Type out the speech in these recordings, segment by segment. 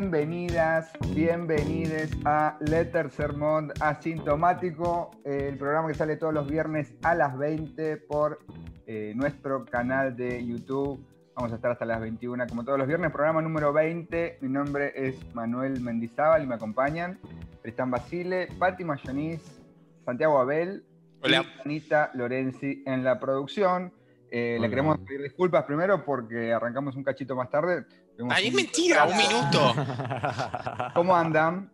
Bienvenidas, bienvenides a Letter Sermón Asintomático, el programa que sale todos los viernes a las 20 por eh, nuestro canal de YouTube. Vamos a estar hasta las 21 como todos los viernes, programa número 20. Mi nombre es Manuel Mendizábal y me acompañan Tristán Basile, Patti Mayonis, Santiago Abel Hola. y Anita Lorenzi en la producción. Eh, le queremos pedir disculpas primero porque arrancamos un cachito más tarde. Ay, es mentira, un minuto. ¿Cómo andan?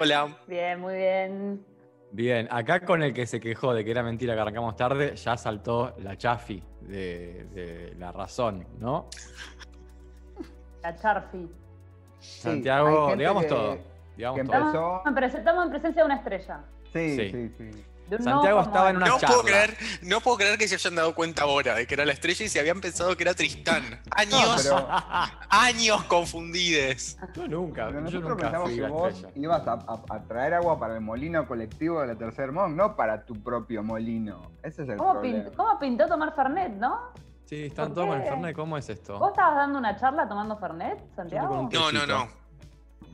Hola. Bien, muy bien. Bien, acá con el que se quejó de que era mentira que arrancamos tarde, ya saltó la chafi de, de la razón, ¿no? La Charfi. Santiago, digamos que- todo. Digamos que todo. empezó- Estamos en, presen- estamos en presencia de una estrella. Sí, Sí. sí, sí. De un Santiago nuevo estaba en una No charla. puedo, creer, no puedo creer que se hayan dado cuenta ahora de que era la estrella y se habían pensado que era Tristán. Años, No, pero, años confundides. Yo nunca, pero yo nosotros nunca pensamos que vos estrella. ibas a, a- a traer agua para el molino colectivo de la Tercer Mon, no para tu propio molino. Ese es el ¿Cómo, problema. pin- cómo pintó tomar Fernet, no? Sí, están ¿Por todos con el? Fernet, ¿cómo es esto? ¿Vos estabas dando una charla tomando Fernet, Santiago? No, no, no.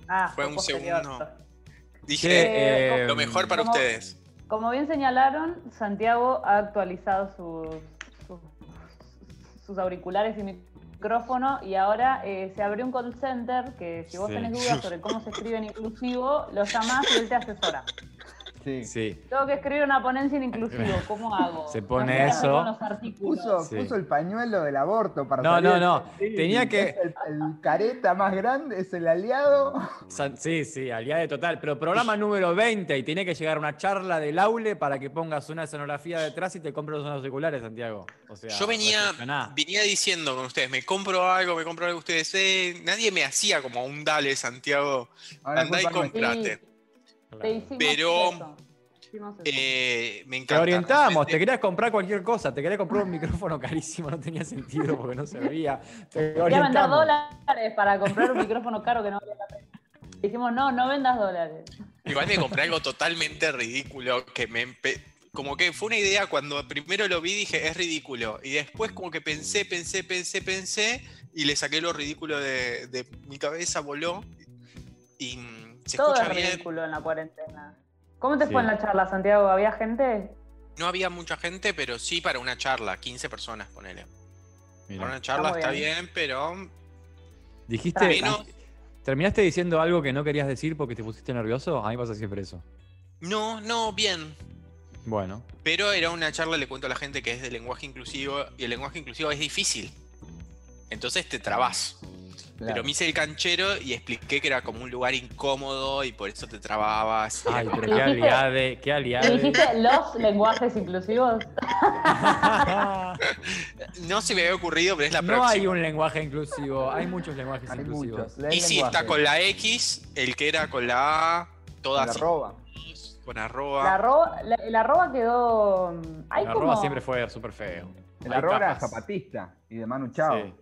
Ah, Fue un posterior. segundo. Dije eh, lo mejor para ¿cómo? ustedes. Como bien señalaron, Santiago ha actualizado sus, sus, sus auriculares y micrófono y ahora eh, se abrió un call center que si vos Sí. tenés dudas sobre cómo se escribe en inclusivo, lo llamás y él te asesora. Sí. Sí. Tengo que escribir una ponencia en inclusivo, ¿cómo hago? Se pone No eso. con los artículos. Puso, Sí. puso el pañuelo del aborto para No, salir no, no. Tenía que- el, el careta más grande, es el aliado. Sí, sí, aliado total. Pero programa número 20 y tenía que llegar una charla del aule para que pongas una escenografía detrás y te compres unos auriculares, Santiago. O sea, Yo venía, venía diciendo con ustedes, me compro algo, me compro algo ustedes. eh, nadie me hacía como un dale, Santiago. Andá y comprate. Te hicimos Pero, eso. Eh, me Te encanta. orientamos, realmente. te querías comprar cualquier cosa, te querías comprar un micrófono carísimo, no tenía sentido porque no servía. Te Quería vender orientamos. dólares para comprar un micrófono caro que no valía la pena. Dijimos, no, no vendas dólares. Igual me compré algo totalmente ridículo que me empe- como que fue una idea cuando primero lo vi dije es ridículo y después como que pensé, pensé, pensé, pensé y le saqué lo ridículo de, de mi cabeza, voló y se Todo escucha es bien. ridículo en la cuarentena. ¿Cómo te Sí. fue en la charla, Santiago? ¿Había gente? No había mucha gente, pero sí para una charla, 15 personas, ponele. Mira. Para una charla está bien. bien, pero Dijiste, Menos- ¿terminaste diciendo algo que no querías decir porque te pusiste nervioso? A mí pasa siempre eso. no, no, bien. Bueno, Pero era una charla, le cuento a la gente que es de lenguaje inclusivo y el lenguaje inclusivo es difícil. Entonces te trabas. Claro. Pero me hice el canchero y expliqué que era como un lugar incómodo y por eso te trababas. ay, pero qué aliade, qué ¿Le aliade. dijiste los lenguajes inclusivos? No se me había ocurrido, pero es la no próxima. hay un lenguaje inclusivo, hay muchos lenguajes Hay inclusivos. muchos. Y sí, lenguaje. está con la X, el que era con la A, Con toda la así, arroba. con arroba. La arroba, la, el arroba quedó. mm, Hay La como. arroba siempre fue súper feo. El Hay arroba era zapatista y de Manu Chao. Sí.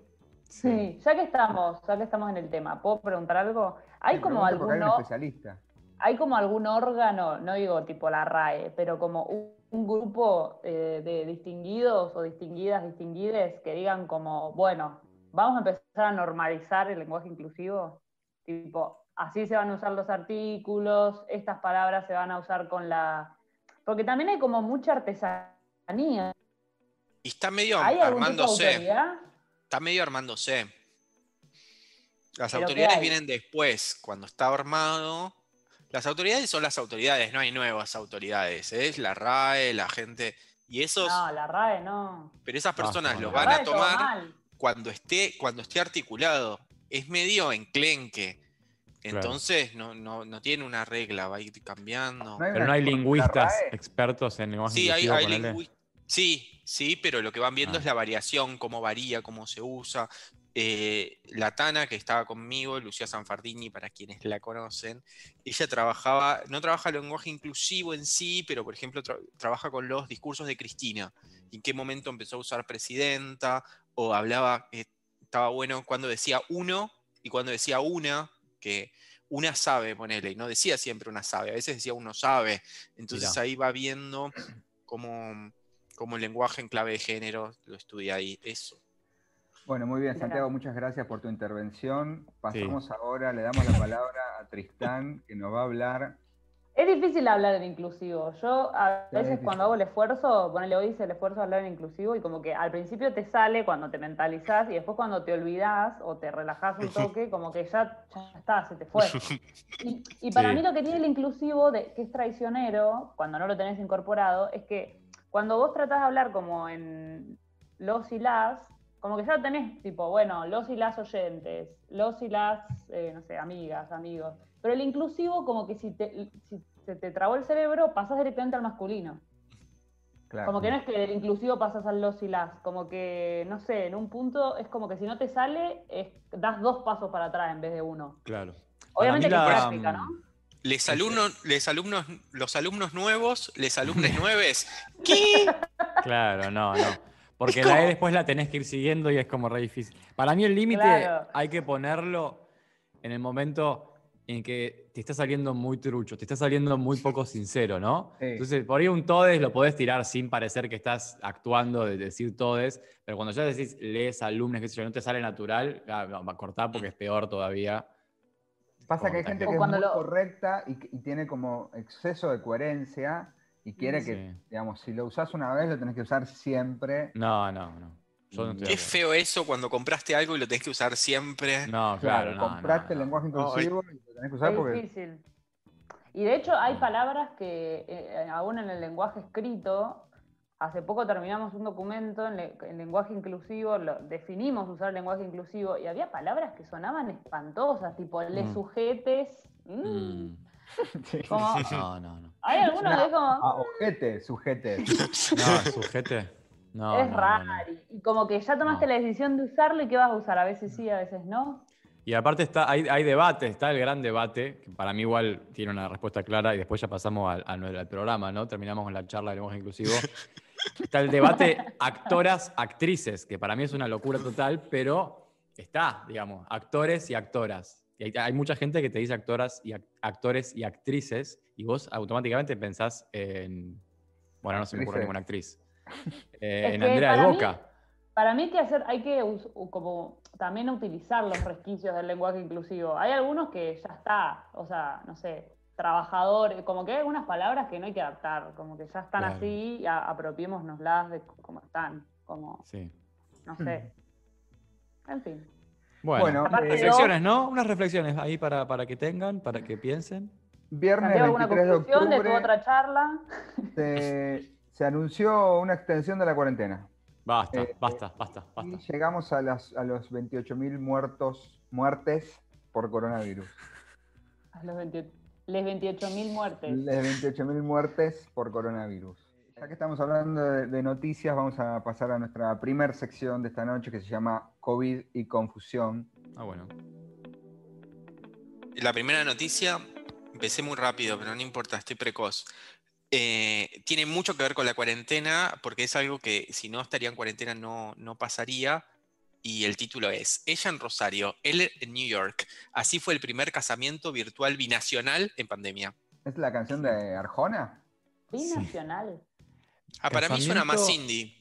Sí, ya que estamos, ya que estamos en el tema, ¿puedo preguntar algo? ¿Hay como algún hay un o- especialista. hay como algún órgano, no digo tipo la RAE, pero como un, un grupo eh, de distinguidos o distinguidas, distinguides que digan como, bueno, vamos a empezar a normalizar el lenguaje inclusivo, tipo, así se van a usar los artículos, estas palabras se van a usar con la... Porque también hay como mucha artesanía. Y está medio ¿Hay algún tipo de armándose. Está medio armándose. Las ¿Pero qué autoridades vienen después, cuando está armado. Las autoridades son las autoridades, no hay nuevas autoridades. Es la RAE, la gente. Y esos, No, la RAE no. pero esas personas con los van a tomar cuando esté, cuando esté articulado. Es medio enclenque. Claro. Entonces no, no, no tiene una regla, va a ir cambiando. No hay Pero no hay lingüistas expertos en lenguaje Sí, hay, hay ponele. lingüi- Sí, sí, pero lo que van viendo Ah. es la variación, cómo varía, cómo se usa. eh, la Tana, que estaba conmigo, Lucía Sanfardini, para quienes la conocen, ella trabajaba, no trabaja el lenguaje inclusivo en sí, pero por ejemplo tra- trabaja con los discursos de Cristina. ¿En qué momento empezó a usar presidenta? O hablaba, que estaba bueno cuando decía uno y cuando decía una, que una sabe, ponele, y no decía siempre una sabe, a veces decía uno sabe. Entonces ahí va viendo cómo, cómo el lenguaje en clave de género lo estudia ahí. Eso. Bueno, muy bien. Santiago, muchas gracias por tu intervención. Pasamos ahora, le damos la palabra a Tristán, que nos va a hablar. Es difícil hablar en inclusivo. Yo a es veces cuando hago el esfuerzo, ponele hoy hice el esfuerzo de hablar en inclusivo y como que al principio te sale cuando te mentalizás y después cuando te olvidás o te relajás un toque, como que ya, ya está, se te fue. Y, y para Sí. mí lo que tiene el inclusivo, de, que es traicionero, cuando no lo tenés incorporado, es que cuando vos tratás de hablar como en los y las, como que ya tenés tipo, bueno, los y las oyentes, los y las, eh, no sé, amigas, amigos. Pero el inclusivo, como que si, te, si se te trabó el cerebro, pasás directamente al masculino. Claro. Como que no es que del inclusivo pasas al los y las, como que, no sé, en un punto es como que si no te sale, es- das dos pasos para atrás en vez de uno. Claro. Obviamente que la- práctica, ¿no? Les alumnos, les alumnos, los alumnos nuevos, les alumnos nueves. ¿Qué? Claro, no, no. Porque la E después la tenés que ir siguiendo y es como re difícil. Para mí el límite Claro. hay que ponerlo en el momento en que te está saliendo muy trucho, te está saliendo muy poco sincero, ¿no? Sí. Entonces, por ahí un todes lo podés tirar sin parecer que estás actuando de decir todes, pero cuando ya decís lees alumnos, yo, no te sale natural, ah, va a cortar porque es peor todavía. Pasa que hay gente que es cuando muy lo- correcta y, tiene como exceso de coherencia y quiere que, digamos, si lo usás una vez, lo tenés que usar siempre. No, no, no. Yo no estoy de Qué feo eso cuando compraste algo y lo tenés que usar siempre. No, Claro, claro, no, compraste no, no. lenguaje inclusivo y lo tenés que usar Es porque. difícil. Y de hecho hay palabras que eh, aún en el lenguaje escrito, hace poco terminamos un documento en, le- en lenguaje inclusivo, lo- definimos usar lenguaje inclusivo y había palabras que sonaban espantosas, tipo le Mm. sujetes. mm. Mm. Como- No, no, no. hay algunos que es como, Ah, ojete, sujete. No, sujete. No, es no, no, raro. no. Y como que ya tomaste No. la decisión de usarlo y qué vas a usar. A veces sí, a veces no. Y aparte está, hay, hay debate, está el gran debate, que para mí igual tiene una respuesta clara y después ya pasamos al, al- al programa, ¿no? Terminamos con la charla de lenguaje inclusivo. Está el debate actoras, actrices, que para mí es una locura total, pero está, digamos, actores y actoras. Y hay, hay mucha gente que te dice actoras y ac- actores y actrices, y vos automáticamente pensás en. Bueno, no se me ocurre ninguna actriz. Eh, en Andrea de para mí- Boca. Para mí hay que hacer, hay que como también utilizar los resquicios del lenguaje inclusivo. Hay algunos que ya está, o sea, no sé, trabajador, como que hay algunas palabras que no hay que adaptar, como que ya están Claro. así apropiémonoslas de c- como están, como, Sí. no sé. En fin. Bueno, Bueno, reflexiones, ¿no? Unas reflexiones ahí para, para que tengan, para que piensen. Viernes ¿Santiago, alguna 23 de conclusión de tu octubre otra charla? se, se anunció una extensión de la cuarentena. Basta, Eh, basta, basta, Y basta. llegamos a, las, a los 28.000 muertos, muertes por coronavirus. A los 28 les 28.000 muertes. Las 28.000 muertes por coronavirus. Ya que estamos hablando de, de noticias, vamos a pasar a nuestra primer sección de esta noche que se llama COVID y confusión. Ah, bueno. La primera noticia, empecé muy rápido, pero no importa, estoy precoz. Eh, tiene mucho que ver con la cuarentena, porque es algo que si no estaría en cuarentena no, no pasaría. Y el título es Ella en Rosario, él en New York. Así fue el primer casamiento virtual binacional en pandemia. ¿Es la canción de Arjona? Binacional. Ah, para mí suena más indie.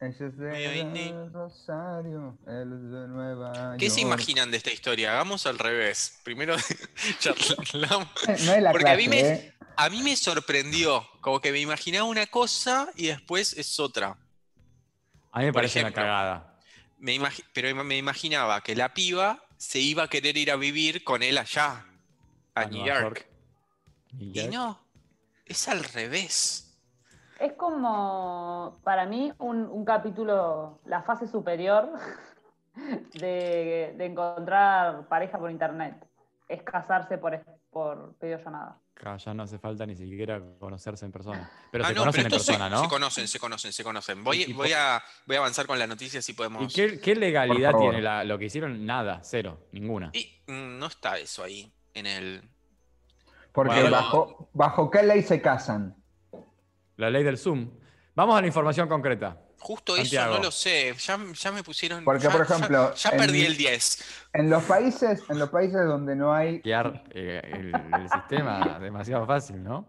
Ella es de Rosario, él es de Nueva ¿Qué se York. imaginan de esta historia? Hagamos al revés. Primero charlamos. No es la Porque a clase, mí me- ¿eh? A mí me sorprendió, como que me imaginaba una cosa y después es otra. A mí me Por parece ejemplo, una cagada. Me pero me imaginaba que la piba se iba a querer ir a vivir con él allá, a, New York. New Y no, es al revés. Es como, para mí, un, un capítulo, la fase superior de, de encontrar pareja por internet. Es casarse por, por videollamada. Acá ya no hace falta ni siquiera conocerse en persona. Pero Ah, se no, conocen pero en se- persona, ¿no? Se conocen, se conocen, se conocen. Voy, Y- voy, a, voy a avanzar con la noticia si podemos. ¿Y qué, qué legalidad tiene la- lo que hicieron? Nada, cero, ninguna. Y, mm, no está eso ahí en el. Porque Bueno. bajo, bajo qué ley se casan. La ley del Zoom. Vamos a la información concreta. Justo Santiago. eso no lo sé. Ya, ya me pusieron. Porque, ya- por ya- ejemplo, Ya, perdí el 10. En los países, en los países donde no hay eh, el, el sistema demasiado fácil, ¿no?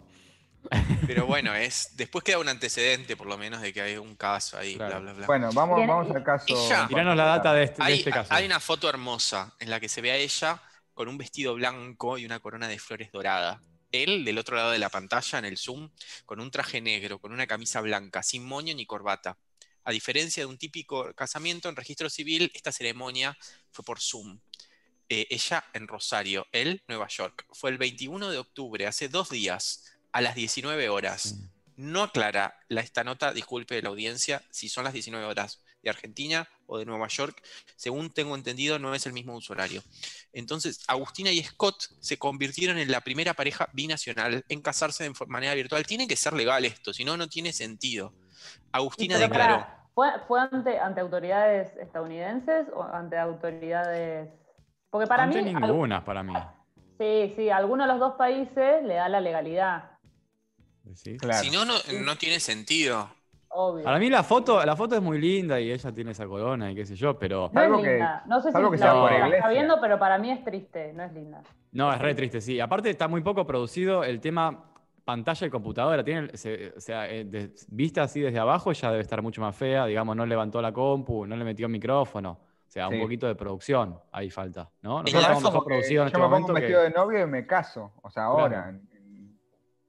Pero bueno, es. Después queda un antecedente, por lo menos, de que hay un caso ahí, Claro. bla, bla, bla. Bueno, vamos, vamos al caso. Tiranos la data de este, de Hay, este caso. hay una foto hermosa en la que se ve a ella con un vestido blanco y una corona de flores dorada. Él, del otro lado de la pantalla, en el Zoom, con un traje negro, con una camisa blanca, sin moño ni corbata. A diferencia de un típico casamiento en registro civil, esta ceremonia fue por Zoom. Eh, ella en Rosario, él Nueva York. Fue el 21 de octubre, hace dos días, a las 19 horas. No aclara la, esta nota, disculpe la audiencia, si son las 19 horas de Argentina o de Nueva York. Según tengo entendido, no es el mismo uso horario. Entonces, Agustina y Scott se convirtieron en la primera pareja binacional en casarse de manera virtual. Tiene que ser legal esto, si no, no tiene sentido. Agustina declaró. pará, ¿Fue, fue ante, ante autoridades estadounidenses o ante autoridades.? Porque para Ante mí. al- ninguna, para mí. sí, sí, alguno de los dos países le da la legalidad, ¿Sí? Claro. Si no, no, no tiene sentido. obvio. Para mí la foto, la foto es muy linda y ella tiene esa corona y qué sé yo, pero no es linda. no sé si que la, sea por la iglesia. está viendo, pero para mí es triste, no es linda. no, es re triste, sí. Aparte está muy poco producido el tema pantalla y computadora. Tiene, se- o sea, eh, de- vista así desde abajo ya debe estar mucho más fea. Digamos, no levantó la compu, no le metió micrófono. O sea, Sí. un poquito de producción ahí falta, ¿no? Nosotros estamos mejor producidos en yo este me pongo momento un que- vestido de novio y me caso. O sea, ahora. Claro.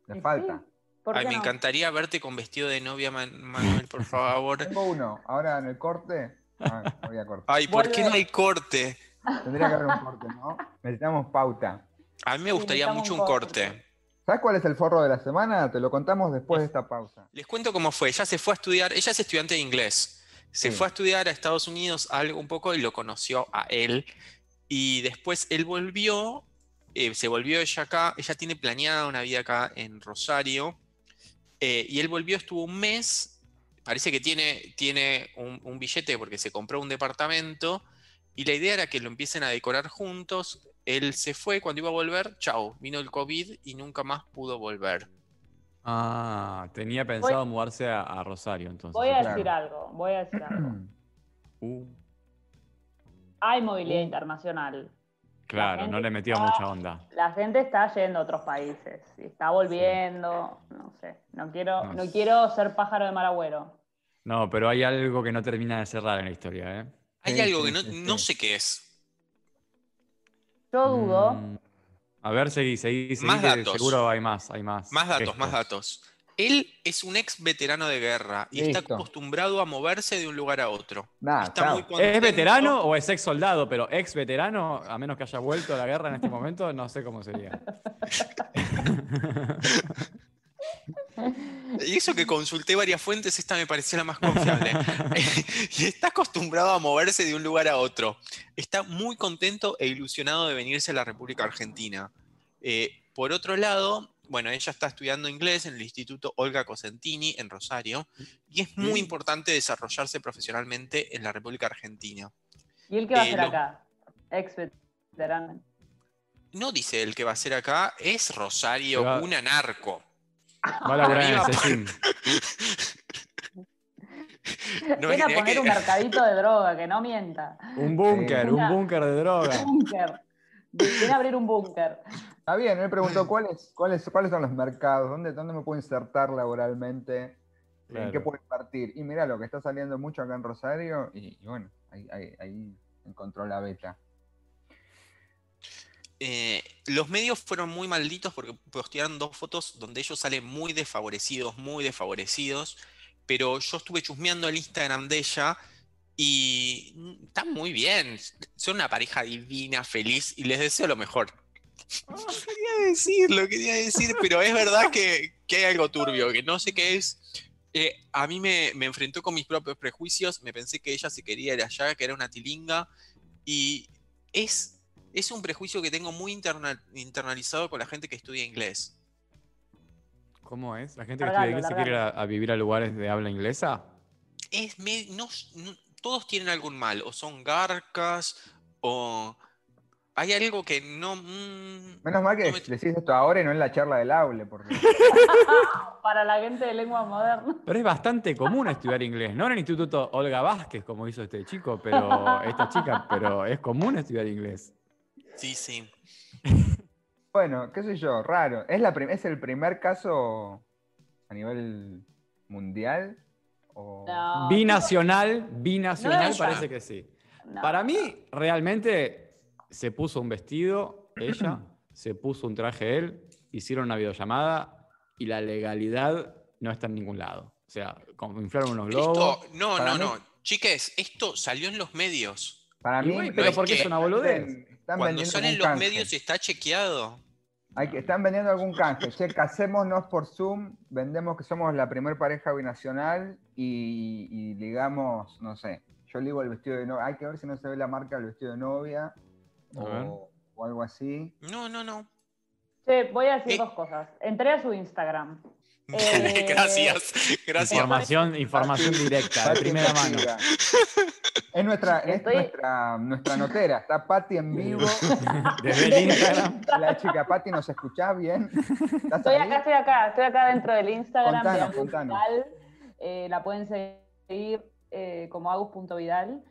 Le falta. sí, ¿por Ay, me no? encantaría verte con vestido de novia, Man- Manuel, por favor. Tengo uno. Ahora en el corte. Ah, voy a cortar. Ay, ¿por qué no hay corte? Tendría que haber un corte, ¿no? Necesitamos pauta. A mí me gustaría mucho un un corte. ¿Sabes cuál es el forro de la semana? Te lo contamos después de esta pausa. Les cuento cómo fue. Ella se fue a estudiar, ella es estudiante de inglés. Se Sí. fue a estudiar a Estados Unidos algo un poco y lo conoció a él. Y después él volvió, eh, se volvió ella acá. Ella tiene planeada una vida acá en Rosario. eh, y él volvió, estuvo un mes. Parece que tiene, tiene un, un billete porque se compró un departamento. Y la idea era que lo empiecen a decorar juntos. Él se fue, cuando iba a volver, chao, vino el COVID y nunca más pudo volver. Ah, tenía pensado mudarse a, a Rosario entonces. Voy a Claro. decir algo, voy a decir algo. Uh, Hay movilidad internacional. claro, no le metió está- mucha onda. La gente está yendo a otros países, y está volviendo, no sé. No quiero, No quiero ser pájaro de mal agüero. No, pero hay algo que no termina de cerrar en la historia, ¿eh? Hay Sí, algo sí, que no, sí, no sí. sé qué es. Yo dudo. Mm, A ver, seguí, seguí, seguí, Más que datos. seguro hay más, hay más. Más datos, más datos. Él es un ex veterano de guerra y está acostumbrado a moverse de un lugar a otro. Nada, está muy. ¿Es veterano o es ex soldado? Pero ex veterano, a menos que haya vuelto a la guerra en este momento, no sé cómo sería. Y eso que consulté varias fuentes, esta me pareció la más confiable. y está acostumbrado a moverse de un lugar a otro. Está muy contento e ilusionado de venirse a la República Argentina. Eh, por otro lado, bueno, ella está estudiando inglés en el Instituto Olga Cosentini en Rosario y es muy Mm. importante desarrollarse profesionalmente en la República Argentina. ¿Y él qué va a Eh, hacer lo- acá? Ex veterano. No dice el que va a ser acá, es Rosario, Va- una narco. Va a laburar en el. No, Viene a es poner que- un mercadito de droga, que no mienta. Un búnker, un búnker de droga. Búnker. Viene a abrir un búnker. Está bien, él me preguntó ¿cuáles, cuáles, cuáles son los mercados, dónde, dónde me puedo insertar laboralmente, en qué puedo invertir. Y mira lo que está saliendo mucho acá en Rosario, y, y bueno, ahí, ahí- ahí encontró la beta. Eh, los medios fueron muy malditos porque postearon dos fotos donde ellos salen muy desfavorecidos, muy desfavorecidos, pero yo estuve chusmeando el Instagram de ella y están muy bien, son una pareja divina, feliz y les deseo lo mejor. Ah, quería decirlo, quería decir, pero es verdad que, que hay algo turbio, que no sé qué es. Eh, a mí me, me enfrentó con mis propios prejuicios, me pensé que ella se quería ir allá, que era una tilinga, y es es un prejuicio que tengo muy interna- internalizado con la gente que estudia inglés. ¿Cómo es? ¿La gente que Largalo, estudia inglés se quiere ir a, a vivir a lugares de habla inglesa? Es me- no, no- todos tienen algún mal, o son garcas, o hay algo que no... mm, Menos mal que No me- decís esto ahora y no en la charla del aule, porque Para la gente de lengua moderna. Pero es bastante común estudiar inglés, no en el Instituto Olga Vázquez, como hizo este chico, pero esta chica, pero es común estudiar inglés. Sí, sí. bueno, qué sé yo, raro. ¿Es, la ¿Es el primer caso a nivel mundial? O... No, Binacional, binacional No, parece que sí. no. Para mí, realmente, se puso un vestido, ella, se puso un traje él, hicieron una videollamada y la legalidad no está en ningún lado. O sea, como inflaron unos globos. Esto, no, no, mí- no. Chiques, esto salió en los medios. Para mí, bueno, pero es porque que es una boludez. Están Cuando algún los canje. medios está chequeado. Hay que, están vendiendo algún canje. Che, casémonos por Zoom, vendemos que somos la primer pareja binacional y, y ligamos, no sé, yo ligo el vestido de novia. Hay que ver si no se ve la marca del vestido de novia o algo así. No, no, no. Che, voy a decir Eh. dos cosas. Entré a su Instagram. Eh, gracias, gracias. Información, información Pati- directa, de primera mano. Es nuestra, es Estoy- nuestra, nuestra notera, está Patti en vivo. Desde el Instagram. La chica, Patti, ¿nos escuchás bien? ¿Estás Estoy ahí? acá, estoy acá, estoy acá dentro del Instagram de Contanos. Vidal. Eh, la pueden seguir eh, como agus.vidal.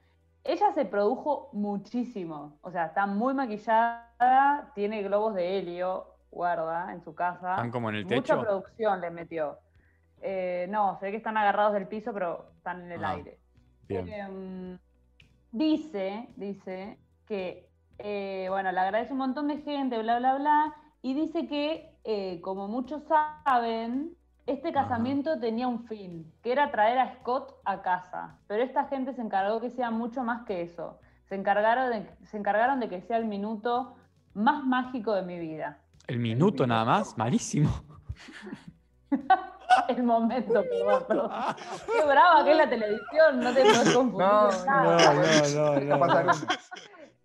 Ella se produjo muchísimo. O sea, está muy maquillada, tiene globos de helio, guarda, en su casa. Están como en el Mucha techo. producción le metió. Eh, no, se ve que están agarrados del piso, pero están en el Ah, aire. Bien. Em, dice, dice que, eh, bueno, le agradece un montón de gente, bla, bla, bla, y dice que, eh, como muchos saben, este Ajá. casamiento tenía un fin, que era traer a Scott a casa, pero esta gente se encargó que sea mucho más que eso. Se encargaron de, se encargaron de que sea el minuto más mágico de mi vida. El minuto nada más, malísimo. El momento, perdón, perdón. Qué brava que es la televisión, no te puedes confundir. No, con nada. no, uno.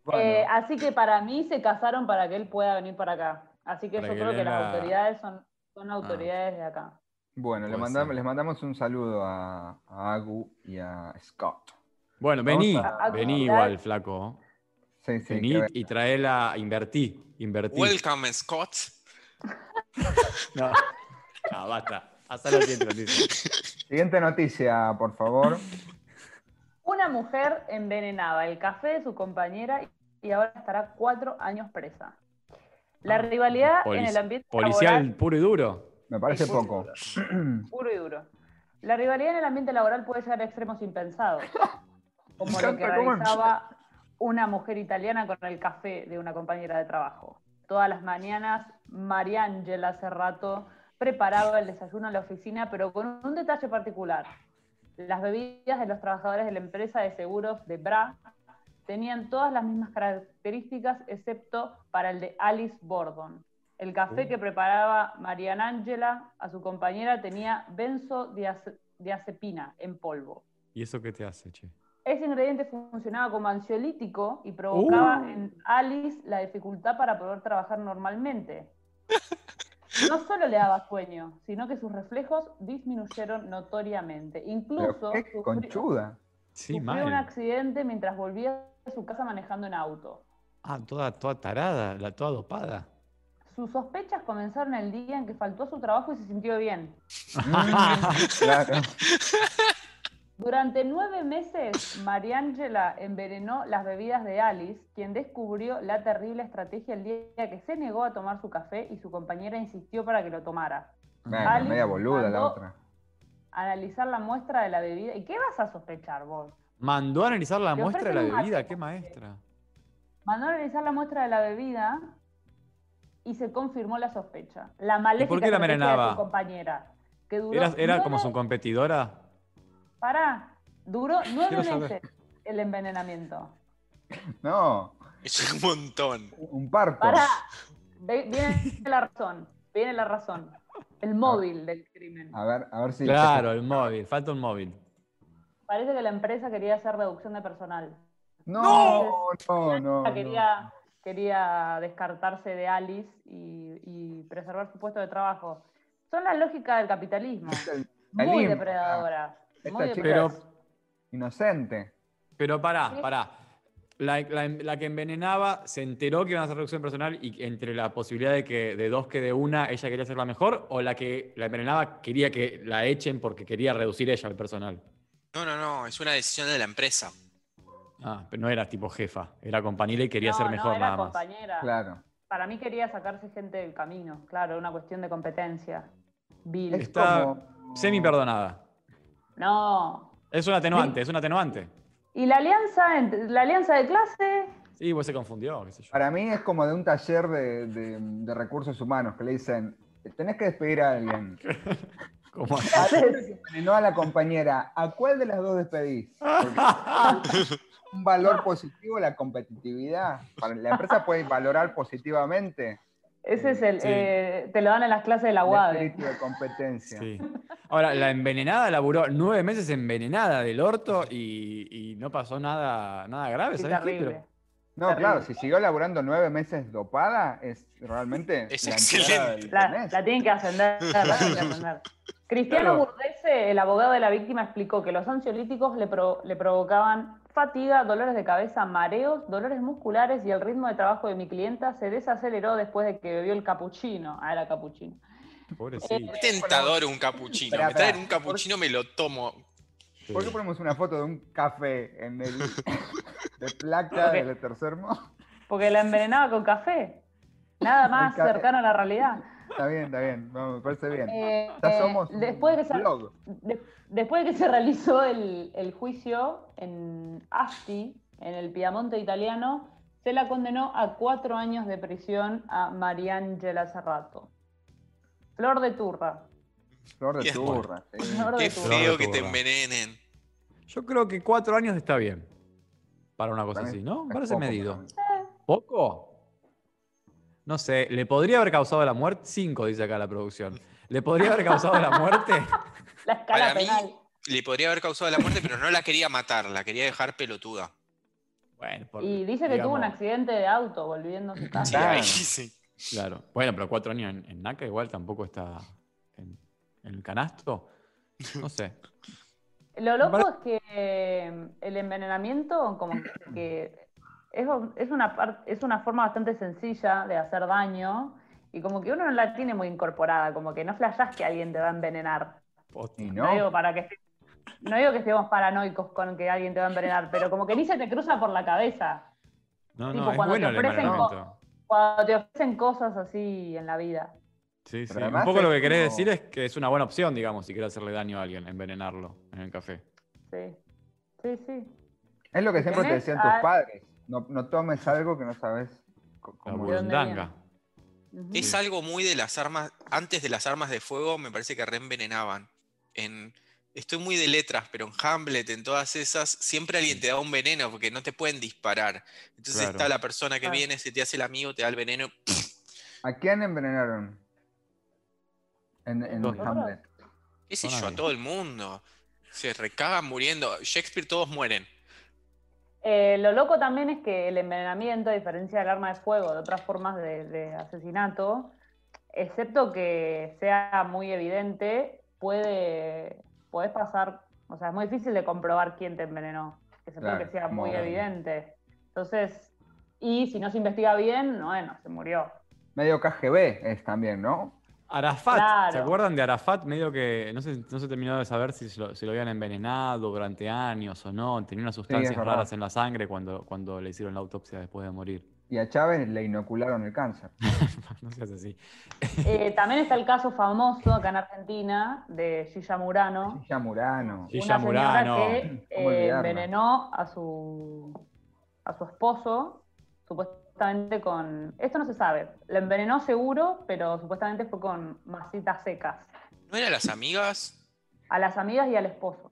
Bueno, Eh, así que para mí se casaron para que él pueda venir para acá. Así que Para yo que creo que las Ah. autoridades son, son autoridades de acá. bueno, le mandamos, les mandamos un saludo a, a Agu y a Scott. Bueno, vení, a- vení igual, flaco. Sí, sí, Vení y traela, invertí, Welcome, Scott. No, no, basta. Hasta la siguiente noticia. Siguiente noticia, por favor. Una mujer envenenaba el café de su compañera y ahora estará cuatro años presa. La Ah, rivalidad en el ambiente Policial laboral puro y duro. Me parece poco. puro y duro. La rivalidad en el ambiente laboral puede llegar a extremos impensados, como lo que realizaba una mujer italiana con el café de una compañera de trabajo. Todas las mañanas, Mariangela hace rato preparaba el desayuno en la oficina, pero con un detalle particular. Las bebidas de los trabajadores de la empresa de seguros de Bra tenían todas las mismas características, excepto para el de Alice Bordon. El café que preparaba Mariana Angela a su compañera tenía benzodiazepina en polvo. ¿Y eso qué te hace, che? Ese ingrediente funcionaba como ansiolítico y provocaba Uh. en Alice la dificultad para poder trabajar normalmente. No solo le daba sueño, sino que sus reflejos disminuyeron notoriamente. Incluso qué sufrió- conchuda. Sí, sufrió un accidente mientras volvía a su casa manejando en auto. Ah, toda, toda tarada, la toda dopada. Sus sospechas comenzaron el día en que faltó a su trabajo y se sintió bien. Mm, claro. Durante nueve meses, Mariangela envenenó las bebidas de Alice, quien descubrió la terrible estrategia el día que se negó a tomar su café y su compañera insistió para que lo tomara. Bueno, Alice media boluda la otra. Analizar la muestra de la bebida. ¿Y qué vas a sospechar vos? Mandó a analizar la muestra de la bebida, mate. qué maestra. Mandó a analizar la muestra de la bebida y se confirmó la sospecha. La maléfica por qué la estrategia de envenenaba? su compañera. Que duró ¿Era, era como su competidora? Pará, duró nueve Quiero saber. meses el envenenamiento. No, Es un montón. un parto. Pará, ve- viene la razón, viene la razón. El móvil del crimen. A ver, a ver si. Claro, el móvil, falta un móvil. Parece que la empresa quería hacer reducción de personal. No, no, no. La no. quería, quería descartarse de Alice y, y preservar su puesto de trabajo. Son la lógica del capitalismo. Muy capitalismo, depredadoras. Esta chica. Pero, Inocente. pero pará, pará. La, la- la que envenenaba se enteró que iban a hacer reducción personal y entre la posibilidad de que de dos que de una ella quería ser la mejor o la que la envenenaba quería que la echen porque quería reducir ella el personal. No, no, no, es una decisión de la empresa. Ah, pero no era tipo jefa, era compañera y quería No, ser no, mejor era nada más. compañera. Claro. Para mí quería sacarse gente del camino, claro, una cuestión de competencia. Bill. Es Está como- semi perdonada. No. Es un atenuante, es un atenuante. ¿Y la alianza, la alianza de clase? Sí, pues se confundió, qué sé yo. Para mí es como de un taller de, de- de recursos humanos que le dicen, tenés que despedir a alguien. Como- A envenenó a la compañera, ¿a cuál de las dos despedís? Porque un valor positivo la competitividad. La empresa puede valorar positivamente Ese es el. Sí. eh, te lo dan en las clases de la el UADE. espíritu de competencia. Sí. Ahora, la envenenada laburó nueve meses envenenada del orto y, y no pasó nada, nada grave, Sí, ¿sabes qué? terrible. Pero- No, Terrible. claro, si siguió laburando nueve meses dopada, es realmente Es la excelente. La, tienen que ascender. la tienen que ascender. Cristiano Claro. Burdese, el abogado de la víctima, explicó que los ansiolíticos le, pro- le provocaban fatiga, dolores de cabeza, mareos, dolores musculares y el ritmo de trabajo de mi clienta se desaceleró después de que bebió el capuchino. Ah, era capuchino. Pobrecito. Qué tentador un capuchino. Me traen un capuchino, me lo tomo. ¿Por qué ponemos una foto de un café en el de placa Ok. del tercer mo? Porque la envenenaba con café. Nada más café. cercano a la realidad. Está bien, está bien, no, me parece bien. Eh, Ya eh, somos un después de que se, de- después de que se realizó el, el juicio en Asti, en el Piamonte italiano, se la condenó a cuatro años de prisión a Mariangela Serrato. Flor de turra. Flor de Qué turra. sí. Flor Qué de turra. feo que te Turra. envenenen. Yo creo que cuatro años está bien. Para una cosa así, ¿no? Parece poco medido. para mí. ¿Poco? No sé, ¿le podría haber causado la muerte? Cinco, dice acá la producción. ¿Le podría haber causado la muerte? La escala Para mí, penal. le podría haber causado la muerte, pero no la quería matar, la quería dejar pelotuda. Bueno, por- Y dice que tuvo un accidente de auto volviendo a su Sí, casa. Claro. ahí sí. Claro. Bueno, pero cuatro años en, en NACA igual tampoco está en, en el canasto. No sé. Lo loco es que eh, el envenenamiento como que es, es una es una forma bastante sencilla de hacer daño y como que uno no la tiene muy incorporada, como que no flashás que alguien te va a envenenar. Y No, no, digo para que no digo que estemos paranoicos con que alguien te va a envenenar, pero como que ni se te cruza por la cabeza No, Tipo, no, es cuando bueno te ofrecen cuando te ofrecen cosas así en la vida. Sí, sí. Un poco lo que querés como- decir es que es una buena opción, digamos, si quieres hacerle daño a alguien, envenenarlo en el café. Sí, sí, sí. es lo que siempre te ¿Tenés decían tus padres. No, no tomes algo que no sabes La cómo ¿De dónde burundanga. Es algo muy de las armas, antes de las armas de fuego me parece que reenvenenaban. En, estoy muy de letras, pero en Hamlet, en todas esas, siempre alguien te da un veneno porque no te pueden disparar. Entonces Claro. está la persona que viene, se te hace el amigo, te da el veneno. ¿A quién envenenaron? En, en. Hamlet. ¿Qué sé yo? A todo el mundo. Se recagan muriendo. Shakespeare todos mueren. Eh, lo loco también es que el envenenamiento, a diferencia del arma de fuego, de otras formas de, de asesinato, excepto que sea muy evidente, puede, pasar, o sea, es muy difícil de comprobar quién te envenenó, excepto Claro, que sea muy evidente. Entonces, y si no se investiga bien, bueno, se murió. Medio KGB es también, ¿no? Arafat, Claro. ¿se acuerdan de Arafat? Medio que no se, no se terminó de saber si lo, si lo habían envenenado durante años o no. Tenía unas sustancias raras en la sangre cuando, cuando le hicieron la autopsia después de morir. Y a Chávez le inocularon el cáncer. no seas así. Eh, también está el caso famoso acá en Argentina de Gilla Murano, Gilla Murano. Una Gilla señora Murano. que ¿Cómo eh, envenenó a su, a su esposo, supuestamente con... Esto no se sabe, lo envenenó seguro, pero supuestamente fue con masitas secas, ¿No eran las amigas? a las amigas y al esposo.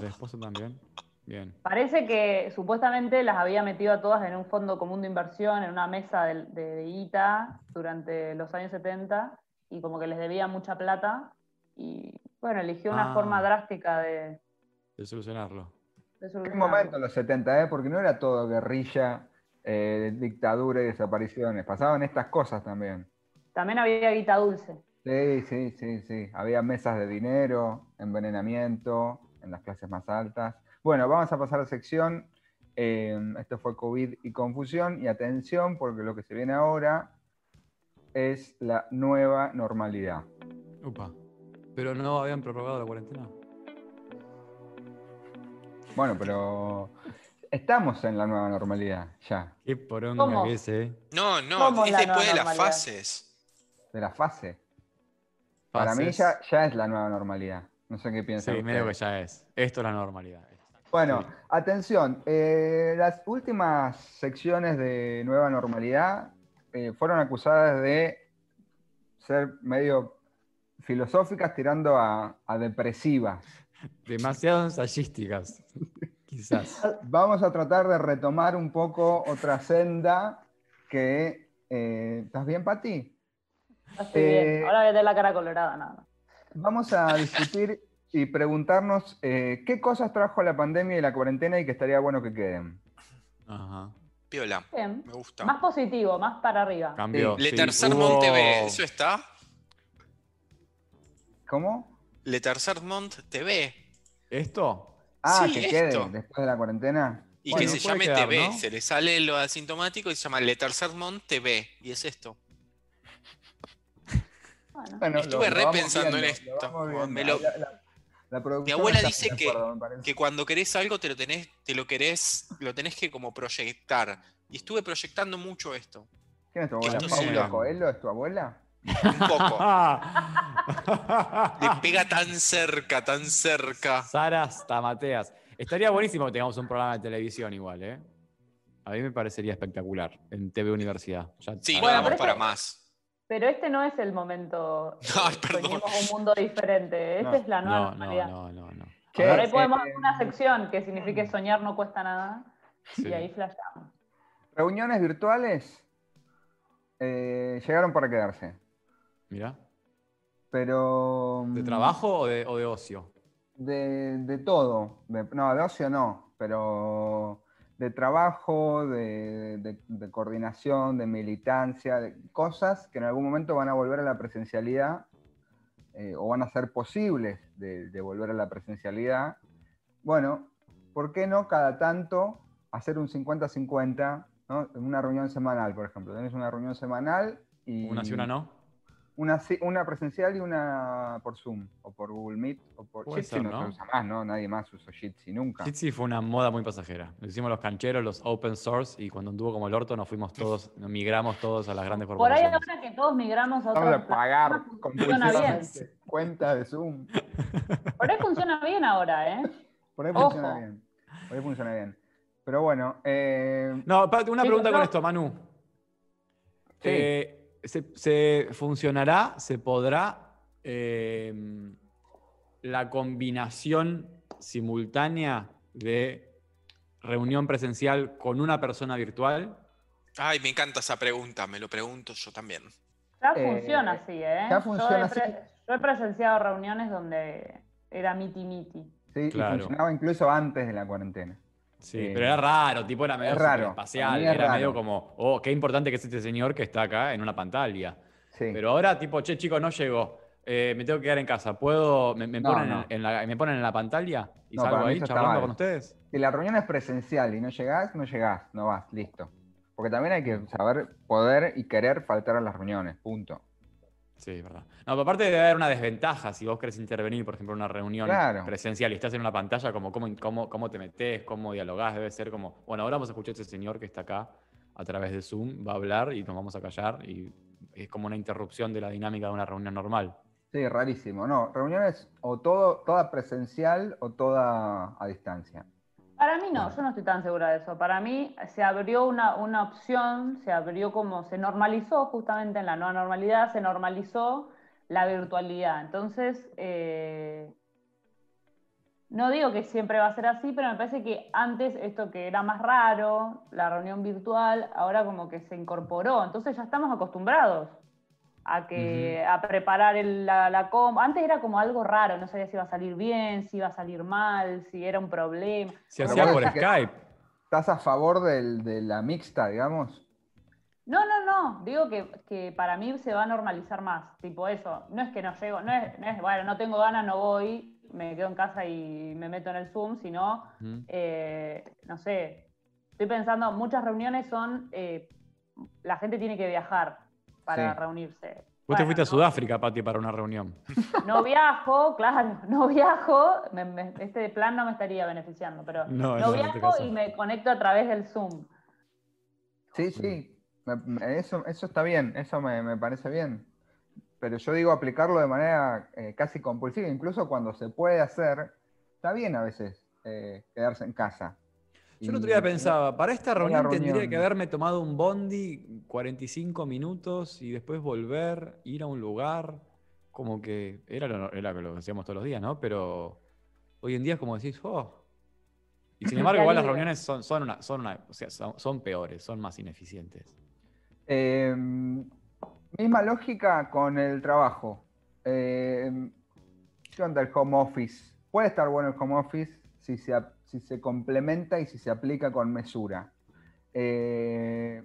¿El esposo también? Bien. Parece que supuestamente las había metido a todas en un fondo común de inversión, en una mesa de, de, de ITA durante los años 70, y como que les debía mucha plata, y bueno, eligió una Ah. forma drástica de, De solucionarlo. de ¿Qué momento los 70, eh? Porque no era todo guerrilla eh, dictadura y desapariciones. Pasaban estas cosas también. También había guita dulce. Sí, sí, sí, sí. Había mesas de dinero, envenenamiento en las clases más altas. Bueno, vamos a pasar a la sección. eh, esto fue COVID y confusión. Y atención, porque lo que se viene ahora es la nueva normalidad. Upa. Pero no habían prorrogado la cuarentena. Bueno, pero estamos en la nueva normalidad ya, Qué poronga ¿Cómo? que es, eh. No, no, ¿Cómo es la después de las normalidad? fases. de la fase. Para mí Fases. ya, ya es la nueva normalidad. No sé qué piensan Sí, medio que ya es. Esto es la normalidad. Bueno, Sí. atención, eh, las últimas secciones de Nueva Normalidad eh, fueron acusadas de ser medio filosóficas tirando a, a depresivas. Demasiado ensayísticas. Quizás. Vamos a tratar de retomar un poco otra senda que... eh, ¿Estás bien, Pati? Estoy Eh, bien. Ahora voy a tener la cara colorada, nada. Vamos a discutir y preguntarnos eh, qué cosas trajo la pandemia y la cuarentena y que estaría bueno que queden. Ajá. Piola, Bien. me gusta. Más positivo, más para arriba. Cambió. Le sí, Tercer hubo- Mont TV, ¿eso está? ¿Cómo? Le Tercer Mont TV. ¿Esto? Ah, Sí, que quede después de la cuarentena. Y Bueno, que se llame quedar, TV. ¿no? Se le sale lo asintomático y se llama Le Tercer Mont TV. Y es esto. Bueno. Estuve lo- lo re vamos pensando en lo esto. vamos viendo. Me lo- La- la- la producción Mi abuela dice que- acuerdo. Que cuando querés algo te lo tenés, te lo querés, lo tenés que como proyectar. Y estuve proyectando mucho esto. ¿Quién es tu abuela? ¿Paula Coelho es tu abuela? Un poco. Le pega tan cerca, tan cerca. Saras Tamateas. Estaría buenísimo que tengamos un programa de televisión igual, ¿eh? A mí me parecería espectacular en TV Universidad. Ya Sí. Bueno, damos pero para este- más. Pero este no es el momento. Ay, perdón. soñemos un mundo diferente. Esta No, es la nueva No, no, normalidad. no, no, Por ahí podemos eh, hacer una sección que signifique soñar no cuesta nada. Sí. Y ahí flashamos. Reuniones virtuales eh, llegaron para quedarse. Mira. Pero. ¿De mm, trabajo o de, o de ocio? De, de todo. De- no, de ocio no, pero de trabajo, de, coordinación, de militancia, de cosas que en algún momento van a volver a la presencialidad eh, o van a ser posibles de, de volver a la presencialidad. Bueno, ¿por qué no cada tanto hacer un 50-50 ¿no? en una reunión semanal, por ejemplo? Tenés una reunión semanal y... Una sí, una no. Una, presencial y una por Zoom, o por Google Meet, o por Jitsi ser, no, ¿no? se usa más, ¿no? Nadie más usó Jitsi nunca. Jitsi fue una moda muy pasajera. Lo hicimos los cancheros, los open source, y cuando anduvo como el orto nos fuimos todos, nos migramos todos a las grandes Por ahí corporaciones. ahora que todos migramos a Vamos otras a pagar compulsivamente cuenta de Zoom. Por ahí funciona bien ahora, ¿eh? Por ahí Ojo. funciona bien. Por ahí funciona bien. Pero bueno, eh, No, una Sí, pregunta no. con esto, Manu. Sí. Eh, ¿se, se funcionará, se podrá eh, la combinación simultánea de reunión presencial con una persona virtual? Ay, me encanta esa pregunta, me lo pregunto yo también. Ya Eh, funciona así, ¿eh? ya Yo funciona he pre- así. Yo he presenciado reuniones donde era miti miti. sí, Claro. y funcionaba incluso antes de la cuarentena. Sí, Eh, pero era raro, tipo era medio raro, espacial, era medio como, oh, qué importante que es este señor que está acá en una pantalla. Sí. Pero ahora, tipo, che, chicos, no llego. eh, me tengo que quedar en casa. ¿Puedo? ¿Me, me No, ponen, no. En la, ¿Me ponen en la pantalla? ¿Y No, salgo ahí charlando con ustedes? Si la reunión es presencial y no llegás, no llegás, no vas, listo. Porque también hay que saber poder y querer faltar a las reuniones, punto. Sí, es verdad. No, pero aparte debe haber una desventaja si vos querés intervenir, por ejemplo, en una reunión Claro. presencial y estás en una pantalla, como cómo, cómo, cómo te metes, cómo dialogás, debe ser como, bueno, ahora vamos a escuchar a este señor que está acá a través de Zoom, va a hablar y nos vamos a callar y es como una interrupción de la dinámica de una reunión normal. Sí, rarísimo. No, reuniones o todo, toda presencial o toda a distancia. Para mí no, yo no estoy tan segura de eso. Para mí se abrió una, una opción, se abrió como, se normalizó justamente en la nueva normalidad, se normalizó la virtualidad. Entonces, eh, no digo que siempre va a ser así, pero me parece que antes esto que era más raro, la reunión virtual, ahora como que se incorporó. Entonces ya estamos acostumbrados a que a preparar el- la, la com. Antes era como algo raro, no sabía si iba a salir bien, si iba a salir mal, si era un problema. Se Pero hacía por Skype. ¿Estás a favor del- de la mixta, digamos? No, no, no. Digo que, que para mí se va a normalizar más. Tipo eso. No es que no llego, no es, no es, bueno, no tengo ganas, no voy, me quedo en casa y me meto en el Zoom, sino, Ujú. eh, no sé. Estoy pensando, muchas reuniones son, eh, la gente tiene que viajar para Sí. reunirse. Vos te Bueno, fuiste a no- Sudáfrica, Pati, para una reunión. No viajo, claro, no viajo. me- me- este plan no me estaría beneficiando, pero No, no, no, este viajo y me conecto a través del Zoom. Sí, sí. me- me- eso, eso está bien, eso me, me parece bien. Pero yo digo aplicarlo de manera eh, casi compulsiva, incluso cuando se puede hacer, está bien a veces eh, quedarse en casa. Yo el otro día pensaba, para esta reunión tendría que haberme tomado un bondi 45 minutos y después volver, ir a un lugar, como que era lo, era lo que hacíamos todos los días, ¿no? Pero hoy en día es como decís, oh. Y sin embargo, igual las reuniones son, son, una, son, una- o sea, son, son peores, son más ineficientes. Eh, misma lógica con el trabajo. Eh, ¿Qué onda el home office? Puede estar bueno el home office si se, ap- si se complementa y si se aplica con mesura. Eh,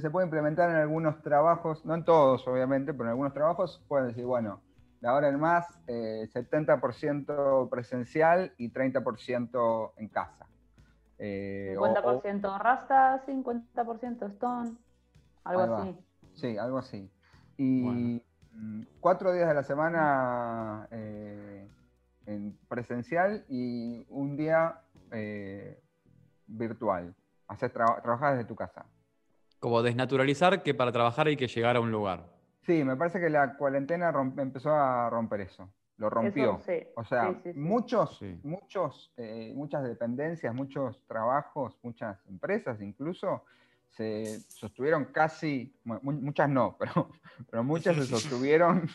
se puede implementar en algunos trabajos, no en todos obviamente, pero en algunos trabajos pueden decir, bueno, de ahora en más, eh, 70% presencial y 30% en casa. Eh, o- o- 50% Rasta, 50% Stone, algo así. Sí, algo así. Y Bueno. mm, cuatro días de la semana eh, en presencial y un día eh, virtual. Haces tra- trabajar desde tu casa. Como desnaturalizar que para trabajar hay que llegar a un lugar. Sí, me parece que la cuarentena empezó a romper eso. Lo rompió. Eso sí, O sea, sí, sí, sí. muchos, Sí. muchos, eh, muchas dependencias, muchos trabajos, muchas empresas incluso se sostuvieron casi, mu- mu- muchas no, pero, pero muchas se sostuvieron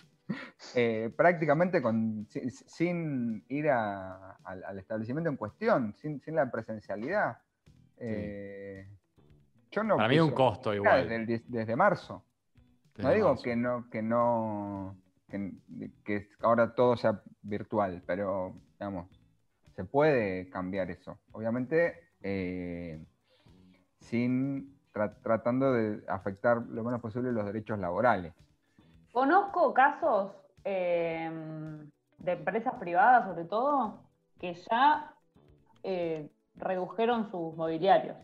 eh, prácticamente con, sin, sin ir a- al, al establecimiento en cuestión, sin, sin la presencialidad. Eh, yo no Para mí es un costo igual. Desde, el diez- desde marzo. No digo marzo. que no, que no, que, que ahora todo sea virtual, pero digamos, se puede cambiar eso. Obviamente, eh, sin tra- tratando de afectar lo menos posible los derechos laborales. Conozco casos eh, de empresas privadas, sobre todo, que ya eh, redujeron sus mobiliarios.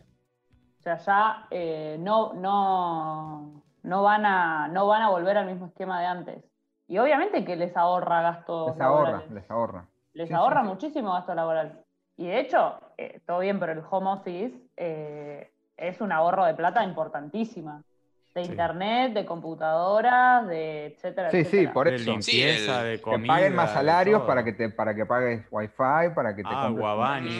O sea, ya eh, no, no, no, van a, no van a volver al mismo esquema de antes. Y obviamente que les ahorra gastos Les ahorra, laborales. les ahorra. Les Sí, ahorra sí, sí. muchísimo gasto laboral. Y de hecho, eh, todo bien, pero el home office eh, es un ahorro de plata importantísima. De Sí. internet, de computadoras, de etcétera, Sí, sí, etcétera. por De eso. limpieza, el- de Que comida. paguen más de salarios para que, te, para que pagues wifi, para que te una baño.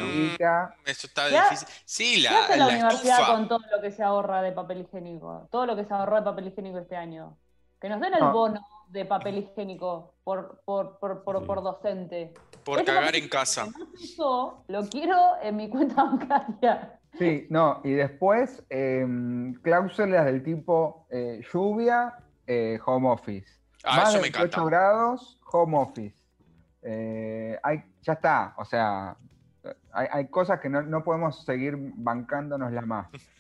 Eso está ¿Qué difícil. Sí, ¿Qué la, hace la, la universidad estufa. con todo lo que se ahorra de papel higiénico? Todo lo que se ahorró de papel higiénico este año. Que nos den el No. bono de papel higiénico por, por, por, por, Sí. por docente. Por Ese cagar en casa. que no lo quiero en mi cuenta bancaria. Sí, no, y después em, cláusulas del tipo eh, lluvia, eh, home office. Ah, Más eso de me encanta. 28 grados, home office. Eh, hay, ya está, o sea, hay, hay cosas que no, no podemos seguir bancándonos la más.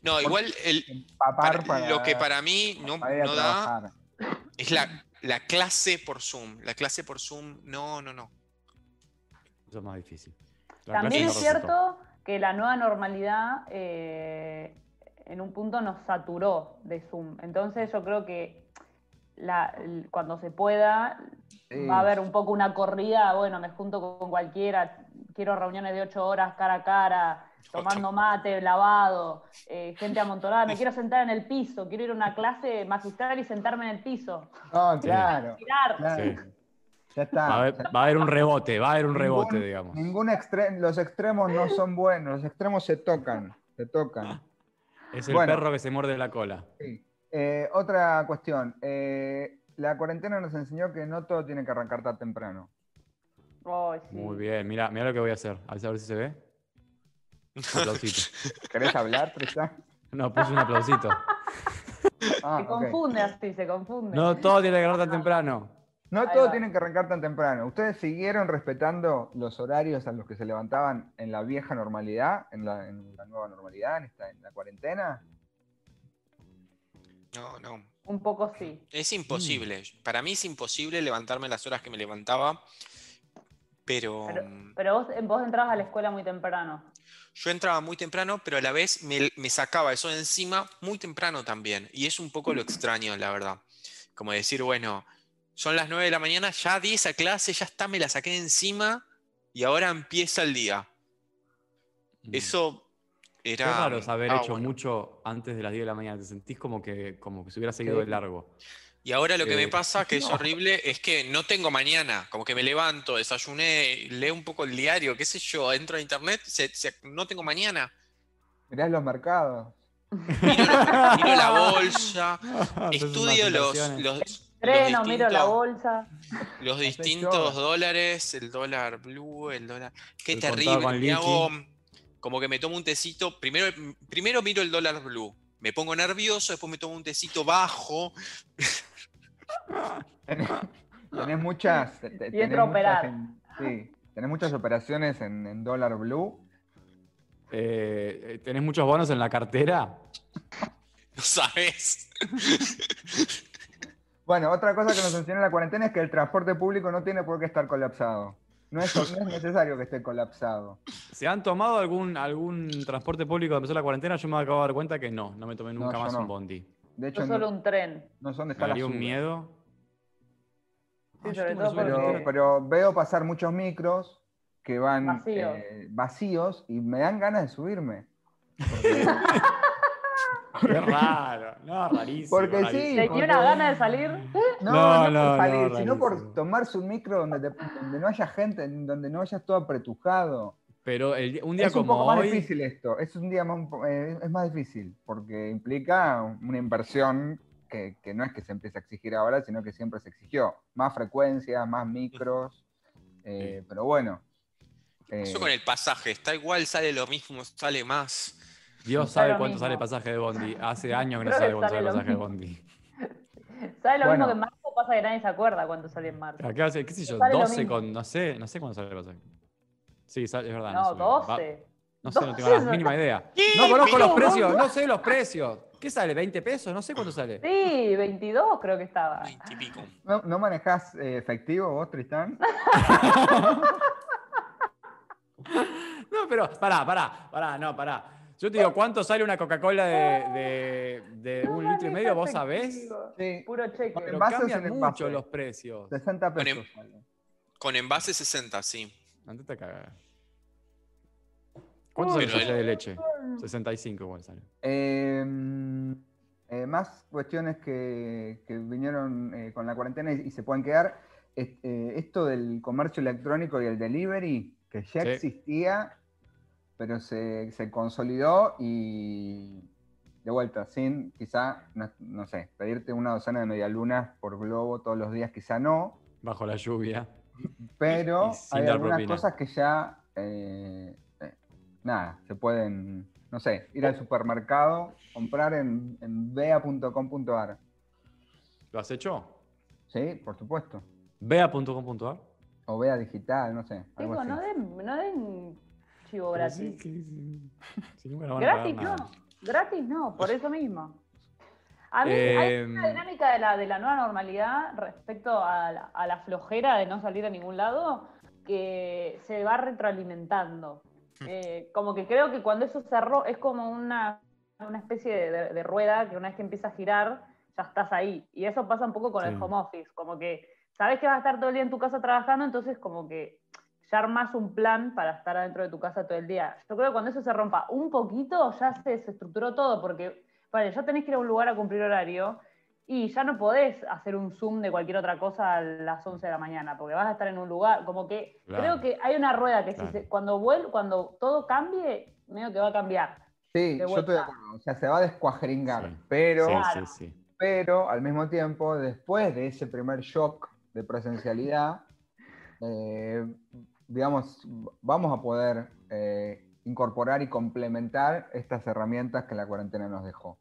No, igual el, para- para, lo que para mí no, para da es la, la clase por Zoom. La clase por Zoom, no, no, no. Eso es más difícil. La También es cierto que la nueva normalidad eh, en un punto nos saturó de Zoom. Entonces yo creo que la- cuando se pueda Sí. va a haber un poco una corrida, bueno, me junto con cualquiera, quiero reuniones de ocho horas cara a cara, tomando mate, lavado, eh, gente amontonada, me quiero sentar en el piso, quiero ir a una clase magistral y sentarme en el piso. No, claro. Tirar. claro. Sí. Ya está. Va a, haber, va a haber un rebote, va a haber un Ningún- rebote, digamos. Ningún extre- los extremos no son buenos, los extremos se tocan, se tocan. Es el Bueno. perro que se muerde la cola. Sí. Eh, otra cuestión. eh, la cuarentena nos enseñó que no todo tiene que arrancar tan temprano. Sí. Muy bien, mira, mira lo que voy a hacer. A ver, a ver si se ve. Un aplausito. ¿Querés hablar, Tristan? No, puse un aplausito. Ah, Se ok. confunde así, se confunde. No todo tiene que agarrar tan temprano. No Ahí todos va. tienen que arrancar tan temprano. ¿Ustedes siguieron respetando los horarios a los que se levantaban en la vieja normalidad, en la, en la nueva normalidad, en, esta, en la cuarentena? No, no. Un poco sí. Es imposible. Para mí es imposible levantarme las horas que me levantaba. Pero, Pero, mm, pero vos, vos entrabas a la escuela muy temprano. yo entraba muy temprano, pero a la vez me, me sacaba eso de encima muy temprano también. Y es un poco lo extraño, la verdad. Como decir, bueno, son las 9 de la mañana, ya di esa clase, ya está, me la saqué de encima y ahora empieza el día. Mm. Eso Qué era. raro haber ah, hecho bueno. mucho antes de las 10 de la mañana. Te sentís como que, como que se hubiera seguido de largo. Y ahora lo que Eh, me pasa, que es horrible, es que no tengo mañana. Como que me levanto, desayuné, leo un poco el diario, qué sé yo, entro a internet, se- se- no tengo mañana. Mirás los mercados. Miro, la- miro la bolsa, estudio los, los Treno, miro la distintos- bolsa. los distintos dólares, el dólar blue, el dólar. Qué El terrible. Me hago como que me tomo un tecito. Primero, primero miro el dólar blue. Me pongo nervioso, después me tomo un tecito bajo. Tenés, tenés muchas. te- te- Y tenés a operar. en- sí, tenés muchas operaciones en, en dólar blue. Eh, ¿Tenés muchos bonos en la cartera? No sabes. Bueno, otra cosa que nos enseñó la cuarentena es que el transporte público no tiene por qué estar colapsado. No es, no es necesario que esté colapsado. ¿Se han tomado algún, algún transporte público cuando empezó la cuarentena? Yo me acabo de dar cuenta que no, no me tomé nunca más no. un bondi. De hecho, Yo solo no, un tren. no sé dónde Me está la daría un miedo. Sí, Ah, sobre todo de pero veo pasar muchos micros que van Vacíos. eh, vacíos y me dan ganas de subirme. Porque, Qué raro. No, rarísimo. Porque sí. rarísimo. ¿Te porque- una gana de salir? no, No, no, no, por salir, no, sino por tomarse un micro donde, te- donde no haya gente, en donde no hayas todo apretujado. Pero el un día es un como poco más difícil esto, es un día más, eh, es más difícil, porque implica una inversión que, que no es que se empiece a exigir ahora, sino que siempre se exigió. Más frecuencias, más micros, eh, pero bueno. eh, Eso con el pasaje, está igual, sale lo mismo, sale más. Dios Sale sabe cuánto mismo. sale el pasaje de Bondi. Hace años que no Creo sabe que cuánto sale sale el pasaje de. Bondi. ¿Sabes lo Bueno. mismo que en marzo pasa que nadie se acuerda cuánto salió en marzo? Acá qué sé yo, Sale lo 12 mismo. con, no sé, no sé cuándo sale el pasaje. Sí, sale, es verdad. No. Va- 12. no sé, no tengo 12 la mínima idea. ¿Qué? No conozco los precios, no sé los precios. ¿Qué sale? ¿20 pesos? No sé cuánto sale. Sí, 22 creo que estaba. Veinte y pico. ¿No, no manejás eh, efectivo vos, Tristán? No, pero pará, pará, pará, no, pará. Yo te digo, ¿cuánto sale una Coca-Cola de, de, de un litro y medio? ¿Vos sabés? Sí, Puro cheque. Con Pero envases cambian en mucho envase. los precios. 60 Con pesos. em-. Con envase 60, sí. Antes te cagas. ¿Cuánto sale el de leche? 65 igual sale. Eh, eh, más cuestiones que, que vinieron eh, con la cuarentena y, y se pueden quedar. Eh, esto del comercio electrónico y el delivery, que ya Sí. existía, pero se, se consolidó y de vuelta, sin quizá, no, no sé, pedirte una docena de medialunas por globo todos los días, quizá no, Bajo la lluvia. pero hay algunas propina. cosas que ya, eh, eh, nada, se pueden, no sé, ir al supermercado, comprar en, en bea.com.ar. ¿Lo has hecho? Sí, por supuesto. Bea.com.ar. O Bea Digital, no sé. Así. no den, nunca nos van a Gratis pagar no. nada. Gratis no, por eso mismo. A mí hay Em, una dinámica de la, de la nueva normalidad respecto a la, a la flojera de no salir a ningún lado que se va retroalimentando. Eh, como que creo que cuando eso cerró es como una, una especie de, de- de rueda que una vez que empieza a girar ya estás ahí. Y eso pasa un poco con Sí. el home office, como que sabes que vas a estar todo el día en tu casa trabajando, entonces como que ya armás un plan para estar adentro de tu casa todo el día. Yo creo que cuando eso se rompa un poquito, ya se desestructuró todo, porque, vale, ya tenés que ir a un lugar a cumplir horario y ya no podés hacer un Zoom de cualquier otra cosa a las 11 de la mañana, porque vas a estar en un lugar, como que Claro. creo que hay una rueda que si Claro. se- cuando, vuel- cuando todo cambie, medio que va a cambiar. Sí, yo estoy de acuerdo. O sea, se va a descuajeringar. Sí. Pero, Sí, Claro. sí, sí. pero al mismo tiempo, después de ese primer shock de presencialidad, eh, digamos, vamos a poder eh, incorporar y complementar estas herramientas que la cuarentena nos dejó.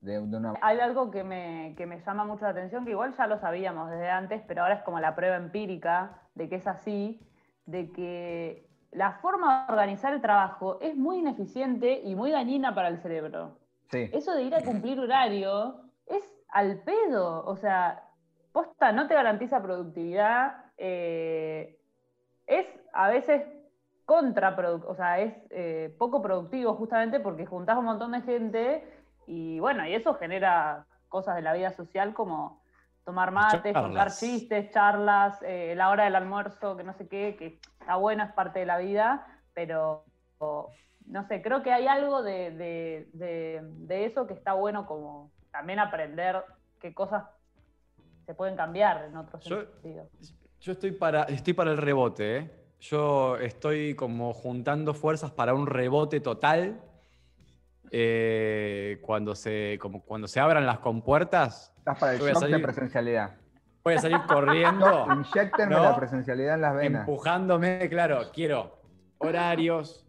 de, de una... Hay algo que me, que me llama mucho la atención, que igual ya lo sabíamos desde antes, pero ahora es como la prueba empírica de que es así, de que la forma de organizar el trabajo es muy ineficiente y muy dañina para el cerebro. Sí. Eso de ir a cumplir horario es al pedo, o sea, posta no te garantiza productividad, eh, es a veces contraproductivo, o sea, es eh, poco productivo justamente porque juntás un montón de gente y bueno, y eso genera cosas de la vida social como tomar mate, contar chistes, charlas, eh, la hora del almuerzo, que no sé qué, que está bueno, es parte de la vida, pero no sé, creo que hay algo de, de- de- de eso que está bueno como también aprender qué cosas se pueden cambiar en otros sentidos. Yo estoy para, estoy para el rebote, ¿eh? Yo estoy como juntando fuerzas para un rebote total. eh, cuando, se, como cuando se abran las compuertas, Estás para el shock de presencialidad. voy a salir corriendo, Inyectenme ¿No? la presencialidad en las venas. empujándome, claro, quiero horarios,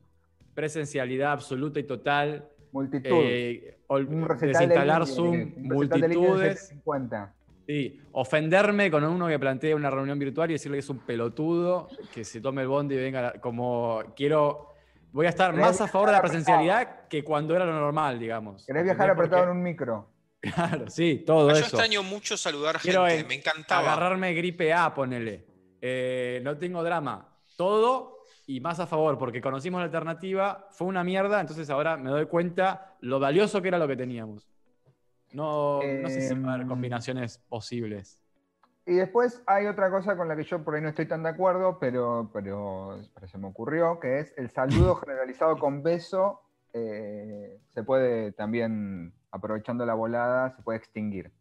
presencialidad absoluta y total, Multitud. eh, un recital desinstalar de Zoom, un recital de Ligue de multitudes. 750. Sí, ofenderme con uno que plantea una reunión virtual y decirle que es un pelotudo, que se tome el bondi y venga, la- como quiero, voy a estar ¿Querés más a favor de la presencialidad que cuando era lo normal, digamos. ¿Querés viajar apretado en un micro? Claro, sí, todo Yo eso. extraño mucho saludar Quiero gente, en- me encantaba. Agarrarme gripe A, ponele. Eh, no tengo drama. Todo y más a favor, porque conocimos la alternativa, fue una mierda, entonces ahora me doy cuenta lo valioso que era lo que teníamos. No, no sé si va a haber Em, combinaciones posibles. Y después hay otra cosa con la que yo por ahí no estoy tan de acuerdo, pero, pero, pero se me ocurrió, que es el saludo generalizado con beso. eh, se puede también, aprovechando la volada, se puede extinguir.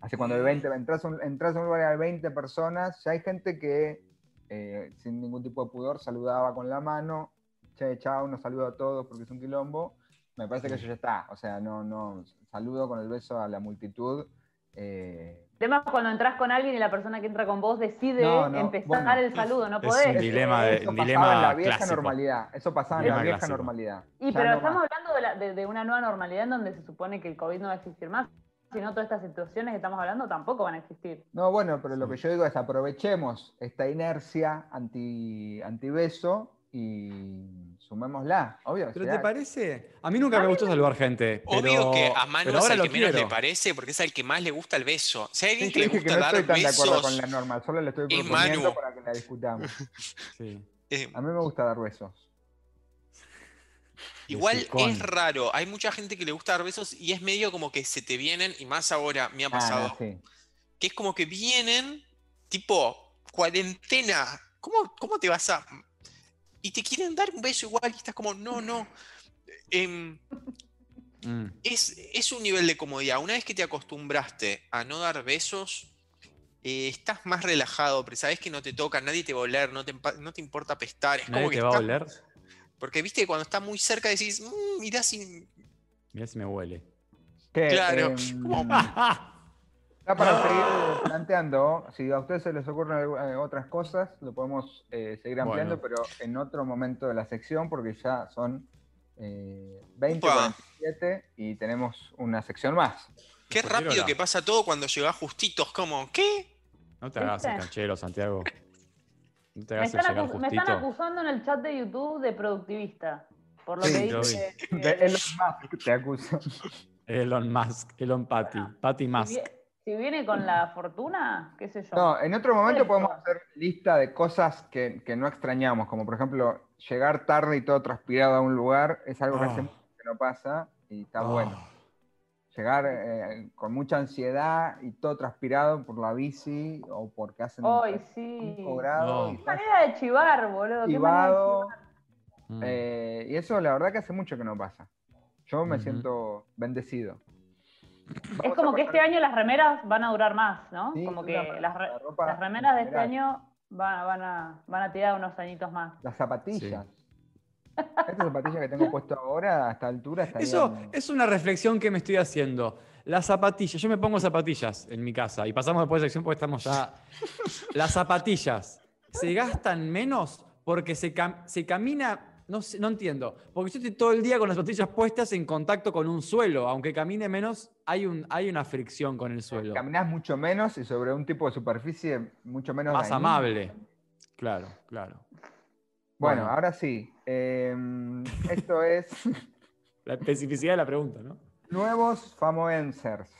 Así cuando hay 20, entras un, entras a un lugar hay 20 personas, ya hay gente que eh, sin ningún tipo de pudor saludaba con la mano, che, chao, nos saludo a todos porque es un quilombo. Me parece que eso ya está. O sea, no, no, saludo con el beso a la multitud. eh, El tema es cuando entras con alguien y la persona que entra con vos decide No, no, empezar bueno. el saludo, no Es podés. un dilema de- Eso un pasaba dilema en la vieja clásico. normalidad. Eso pasaba en la vieja clásico. Y normalidad. Ya pero no estamos más. hablando de, la- de- de una nueva normalidad en donde se supone que el COVID no va a existir más, sino todas estas situaciones que estamos hablando tampoco van a existir. No, bueno, pero lo que yo digo es aprovechemos esta inercia anti, anti-beso y sumémosla. Obvio. ¿Pero será- te parece? A mí nunca me gustó saludar gente. Obvio que a Manu pero es el lo que menos le parece porque es el que más le gusta el beso. Si hay Sí, alguien yo que le dije que gusta no dar estoy tan de acuerdo con besos, la norma, solo le estoy Es proponiendo Manu. para que la discutamos. Sí. eh, A mí me gusta dar besos. igual es raro. Hay mucha gente que le gusta dar besos y es medio como que se te vienen, y más ahora me ha Ah, pasado, no, sí. que es como que vienen, tipo, cuarentena. ¿Cómo, cómo te vas a.? Y te quieren dar un beso igual y estás como, no, no. Em, Mm. es, es un nivel de comodidad. Una vez que te acostumbraste a no dar besos, eh, estás más relajado, pero sabes que no te toca, nadie te va a oler, no te, no te importa pestar. Es ¿Nadie como que te va a oler? Porque viste que cuando está muy cerca decís, "Mm, mirá si. Mirá si me huele. Que, Claro, em, como- Ya para seguir planteando, si a ustedes se les ocurren eh, otras cosas, lo podemos eh, seguir ampliando, Bueno. pero en otro momento de la sección, porque ya son eh, 20, Upa. 47 y tenemos una sección más. Qué rápido que pasa todo cuando llegás justitos, como, ¿qué? No te hagas el canchero, Santiago. No te Me hagas el están, acu- me están justito. acusando en el chat de YouTube de productivista. Por lo Sí, que dice. Elon Musk te acuso. Elon Musk, Elon Patty, Patty Si, Musk. Si viene con la fortuna, qué sé yo. No, en otro momento podemos hacer lista de cosas que, que no extrañamos, como por ejemplo, llegar tarde y todo transpirado a un lugar, es algo que hace Oh. mucho que no pasa y está Oh. bueno. Llegar eh, con mucha ansiedad y todo transpirado por la bici o porque hacen Ay, sí. 5 grados No. Qué manera de chivar, boludo. qué manera de chivado. chivar. Mm. eh, y eso la verdad que hace mucho que no pasa. Yo me siento bendecido. Es Vamos como que este año las remeras van a durar más, ¿no? Sí, como que las, re- la ropa las remeras de este año van, van, a, van a tirar unos añitos más. Las zapatillas. Estas zapatillas que tengo puesto ahora a esta altura estarían... Eso es una reflexión que me estoy haciendo. Las zapatillas, yo me pongo zapatillas en mi casa y pasamos después de sección porque estamos ya. Las zapatillas se gastan menos porque se, cam- se camina No, sé, no entiendo. Porque yo estoy todo el día con las zapatillas puestas en contacto con un suelo. Aunque camine menos, hay, un, hay una fricción con el suelo. Caminás mucho menos y sobre un tipo de superficie mucho menos Más dañina. amable. Claro, claro. Bueno, Bueno. ahora sí. eh, esto es La especificidad de la pregunta, ¿no? nuevos famoencers.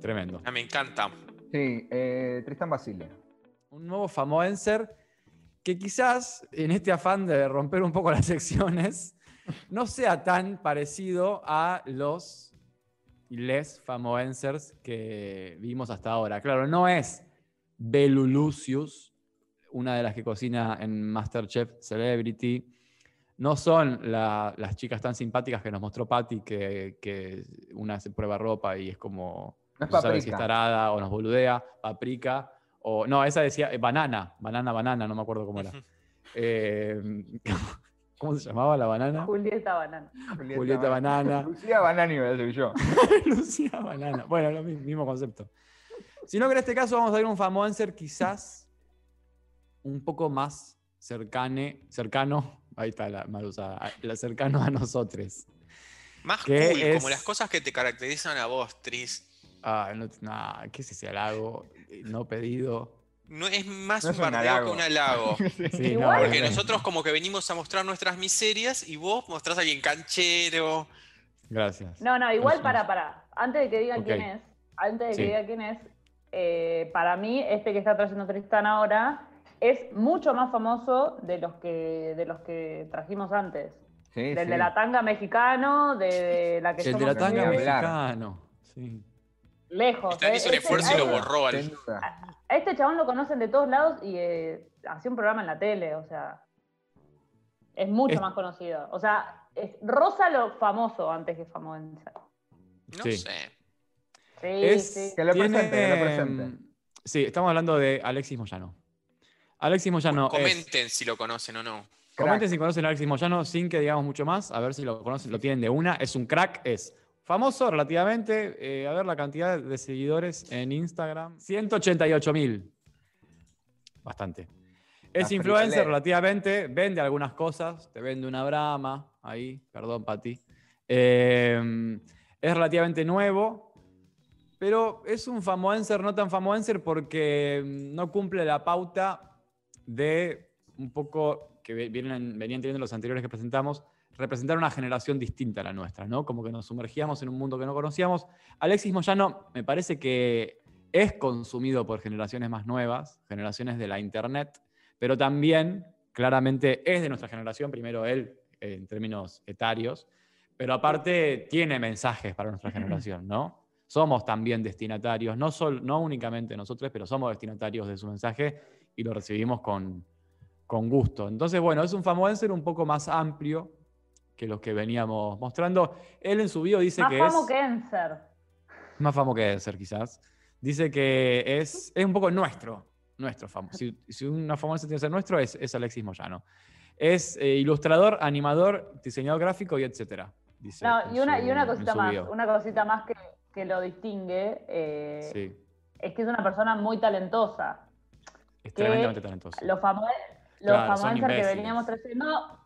Tremendo. Ah, me encanta. Sí, eh, Tristan Basile. Un nuevo famoencer que quizás en este afán de romper un poco las secciones no sea tan parecido a los y les famoencers que vimos hasta ahora. Claro, no es Belu Lucius, una de las que cocina en Masterchef Celebrity. No son la- las chicas tan simpáticas que nos mostró Patty, que, que una se prueba ropa y es como No es no sabe si Paprika. está arada o nos boludea, paprika, o no, esa decía eh, banana, banana, banana, no me acuerdo cómo era. Eh, ¿Cómo se llamaba la banana? Julieta Banana. Julieta Banana. Lucía Banani, me decir yo. Lucía Banana. Bueno, lo mi- mismo concepto. Sino que en este caso vamos a ver un famoencer quizás un poco más cercane, cercano, ahí está la mal usada, la cercano a nosotros. Más ¿Qué cool, como las cosas que te caracterizan a vos, Tris. Ah, no, nah, ¿qué es ese halago? Eh, No pedido. No, es más No un es un bardeo que un halago. Sí, Porque nosotros como que venimos a mostrar nuestras miserias y vos mostrás a alguien canchero. Gracias. No, no, igual para, para. Antes de que digan quién es, antes de Sí. que diga quién es, eh, para mí, este que está trayendo Tristan ahora es mucho más famoso de los que, de los que trajimos antes. Sí, Del sí. de la tanga mexicano, de, de la que El de somos la tanga mexicano. Sí. Lejos. Stan eh. hizo un Este- esfuerzo y lo borró. Al-. A este chabón lo conocen de todos lados y eh, hacía un programa en la tele, o sea. Es mucho Es- más conocido. O sea, es rosa lo famoso antes que famoso. No Sí. sé. Sí, Es- sí. Que lo tiene, presente, que lo presente. mm, Sí, estamos hablando de Alexis Moyano. Alexis Moyano es- Comenten si lo conocen o no. Comenten si conocen a Alexis Moyano sin que digamos mucho más, a ver si lo conocen, lo tienen de una. Es un crack, es famoso relativamente. eh, a ver la cantidad de seguidores en Instagram: 188 mil. Bastante. Es influencer relativamente, vende algunas cosas, te vende una brama, ahí, perdón, Pati. Eh, es relativamente nuevo, pero es un famoencer, no tan famoencer, porque no cumple la pauta de un poco que vienen, venían teniendo los anteriores que presentamos, representar una generación distinta a la nuestra, ¿no? Como que nos sumergíamos en un mundo que no conocíamos. Alexis Moyano me parece que es consumido por generaciones más nuevas, generaciones de la internet, pero también claramente es de nuestra generación, primero él eh, en términos etarios, pero aparte tiene mensajes para nuestra generación, ¿no? Somos también destinatarios, no, sol- no únicamente nosotros, pero somos destinatarios de su mensaje y lo recibimos con, con gusto. Entonces, bueno, es un famoencer un poco más amplio que los que veníamos mostrando. Él en su bio dice Más que famo es que Enser. más famoso que ser quizás. Dice que es, es un poco nuestro, nuestro famoso. Si, si una famosa tiene que ser nuestro, es, es Alexis Moyano. Es eh, ilustrador, animador, diseñador gráfico y etcétera. Dice No, y una, su- y una cosita más, bio. una cosita más que, que lo distingue eh, Sí, es que es una persona muy talentosa. es tremendamente talentoso. Los, famo los Claro, famosos que veníamos trayendo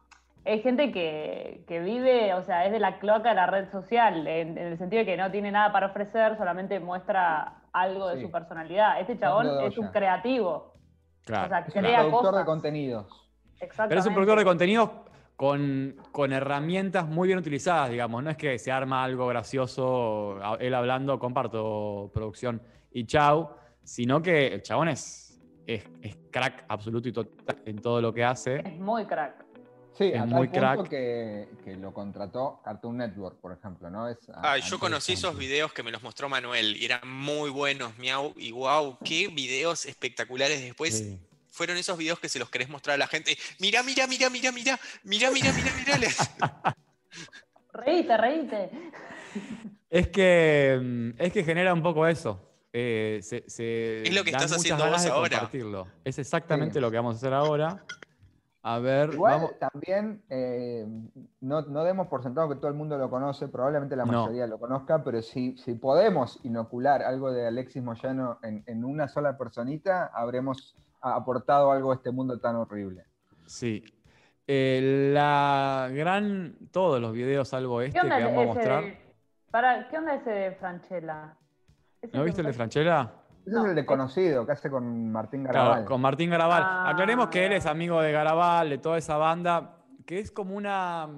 es gente que, que vive, o sea, es de la cloaca de la red social, en, en el sentido de que no tiene nada para ofrecer, solamente muestra algo de Sí. su personalidad. Este chabón es un creativo. Claro. o sea, Es un productor de contenidos. Exactamente. Pero es un productor de contenido con, con herramientas muy bien utilizadas, digamos. No es que se arma algo gracioso, él hablando, comparto producción y chau, sino que el chabón es, es, es crack absoluto y total en todo lo que hace. Es muy crack. Sí, Es a tal muy punto crack. Que, que lo contrató Cartoon Network, por ejemplo, ¿no? Es a- Ah, a yo conocí esos videos que me los mostró Manuel y eran muy buenos, miau, y wow, qué videos espectaculares después. Sí. Fueron esos videos que se los querés mostrar a la gente. Mira, mira, mira, mira, mira, mira, mira, mira, mira. Reíte, reíte. Es que, mm, es que genera un poco eso. Eh, se- se Es lo que dan estás haciendo vos ahora. compartirlo. Es exactamente Sí. lo que vamos a hacer ahora. A ver, Igual vamos. también eh, no, no demos por sentado que todo el mundo lo conoce, probablemente la No. mayoría lo conozca, pero si, si podemos inocular algo de Alexis Moyano en, en una sola personita, habremos aportado algo a este mundo tan horrible. Sí. Eh, la gran. Todos los videos, salvo este ¿Qué que vamos a mostrar. de, para, ¿Qué onda ese de Franchella? ¿Ese ¿No viste el de Franchella? Ese No, es el de conocido, que hace con Martín Garabal. Claro, con Martín Garabal. Ah. Aclaremos que él es amigo de Garabal, de toda esa banda, que es como una.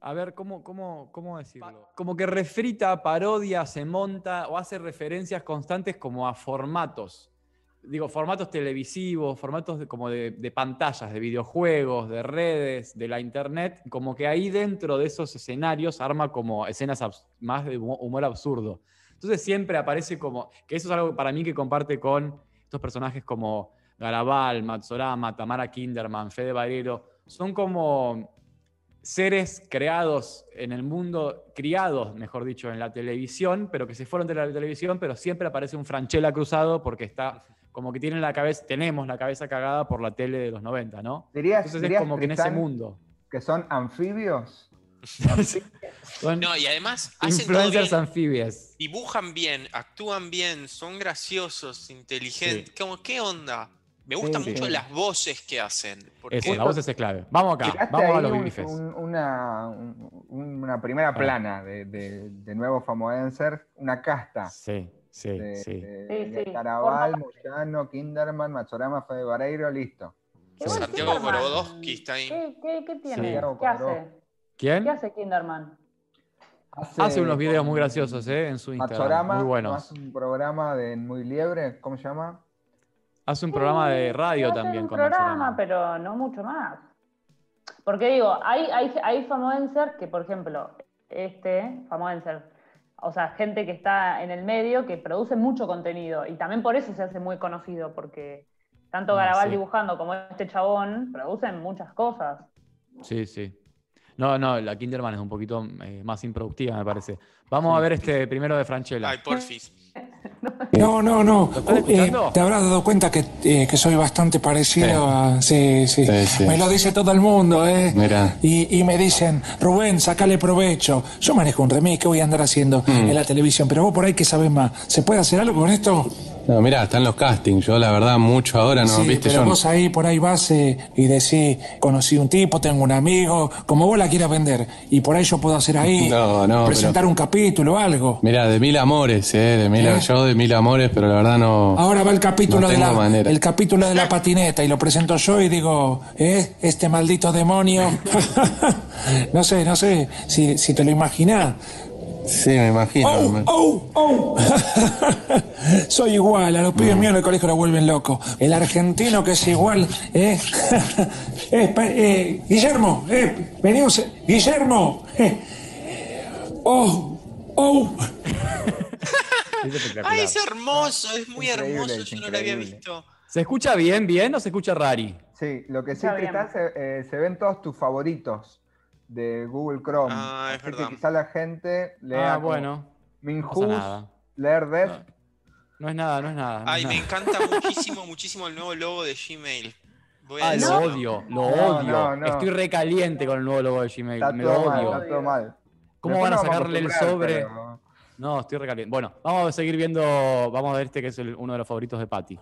A ver, ¿cómo, cómo, cómo decirlo? Como que refrita, parodia, se monta o hace referencias constantes como a formatos. Digo, formatos televisivos, formatos de- como de, de pantallas, de videojuegos, de redes, de la internet, como que ahí dentro de esos escenarios arma como escenas más de humo- humor absurdo. Entonces siempre aparece como, que eso es algo para mí que comparte con estos personajes como Garabal, Matsorama, Tamara Kinderman, Fede Barero, son como seres creados en el mundo, criados, mejor dicho, en la televisión, pero que se fueron de la televisión, pero siempre aparece un Franchella cruzado porque está como que tienen la cabeza, tenemos la cabeza cagada por la tele de los 90, ¿no? ¿Dirías, Entonces es como que en ese mundo. que son anfibios? No, y además hacen todo influencers bien, anfibias. dibujan bien, actúan bien, son graciosos, inteligentes. Como, ¿qué onda? Me gustan Sí, mucho sí. las voces que hacen. Porque Eso, la voz es clave. Vamos acá, vamos a los un- bifes. un- una, un- una primera plana de, de, de nuevo Famoenser, una casta. Sí, sí, De, sí. de- Sí, sí. Carabal, Moyano, Kinderman, Matsorama, Fede Vareiro, listo. Sí. Santiago Kinderman. Gorodowski está ahí. ¿Qué, qué, qué tiene? ¿Qué hace? ¿Quién? ¿Qué hace Kinderman? Hace unos videos muy graciosos, ¿eh? En su Instagram. Matsorama, muy ¿no buenos. hace un programa de Muy Liebre, ¿cómo se llama? Hace un programa de radio hace también un con programa, Matsorama. pero no mucho más. Porque digo, hay, hay, hay famoencer que, por ejemplo, este famoencer, o sea, gente que está en el medio que produce mucho contenido y también por eso se hace muy conocido, porque tanto Ah, Garabal sí. dibujando como este chabón producen muchas cosas. Sí, sí. No, no, la Kinderman es un poquito eh, más improductiva, me parece. Vamos a ver este primero de Franchella. Ay, porfis. No, no, no. ¿Lo estás Eh, te habrás dado cuenta que, eh, que soy bastante parecido a... Sí, sí, Sí, sí. Me lo dice todo el mundo, ¿eh? Mira. Y, y me dicen, Rubén, sacale provecho. Yo manejo un remix, ¿qué voy a andar haciendo Mm. en la televisión? Pero vos por ahí que sabés más. ¿Se puede hacer algo con esto? No, mirá, están los castings. Yo, la verdad, mucho ahora no, sí, viste, pero yo. vos ahí por ahí vas eh, y decís, conocí un tipo, tengo un amigo, como vos la quieras vender. Y por ahí yo puedo hacer ahí, No, no, presentar un capítulo o algo. Mirá, de mil amores, eh, de mil, ¿Eh? yo de mil amores, pero la verdad no. Ahora va el capítulo No de la manera. el capítulo de la patineta y lo presento yo y digo, ¿eh? Este maldito demonio. no sé, no sé si, si te lo imaginás. Sí, me imagino. ¡Oh! me- ¡Oh! ¡Oh! Soy igual, a los pibes míos en el colegio lo vuelven loco. El argentino que es igual, ¿eh? eh, eh, Guillermo, eh, venimos, Guillermo, eh. ¡Oh! ¡Oh! Es. Ay, es hermoso, es muy Increíble, hermoso, yo no lo había visto. ¿Se escucha bien, bien o se escucha rari? Sí, lo que sí. Tristán, se, eh, se ven todos tus favoritos de Google Chrome. Ah, es Así verdad. que quizá la gente lea Ah, bueno. No Minhus, nada. leer Def. No, no es nada, no es nada. no Ay, es me nada. encanta muchísimo, muchísimo el nuevo logo de Gmail. Voy a Ah, lo decirlo. odio, lo No, odio. no, no. Estoy recaliente con el nuevo logo de Gmail. Está Me lo todo mal, odio. está todo mal. ¿Cómo Después van a sacarle el sobre? pero- No, estoy recaliente. Bueno, vamos a seguir viendo. Vamos a ver este que es el- uno de los favoritos de Patty.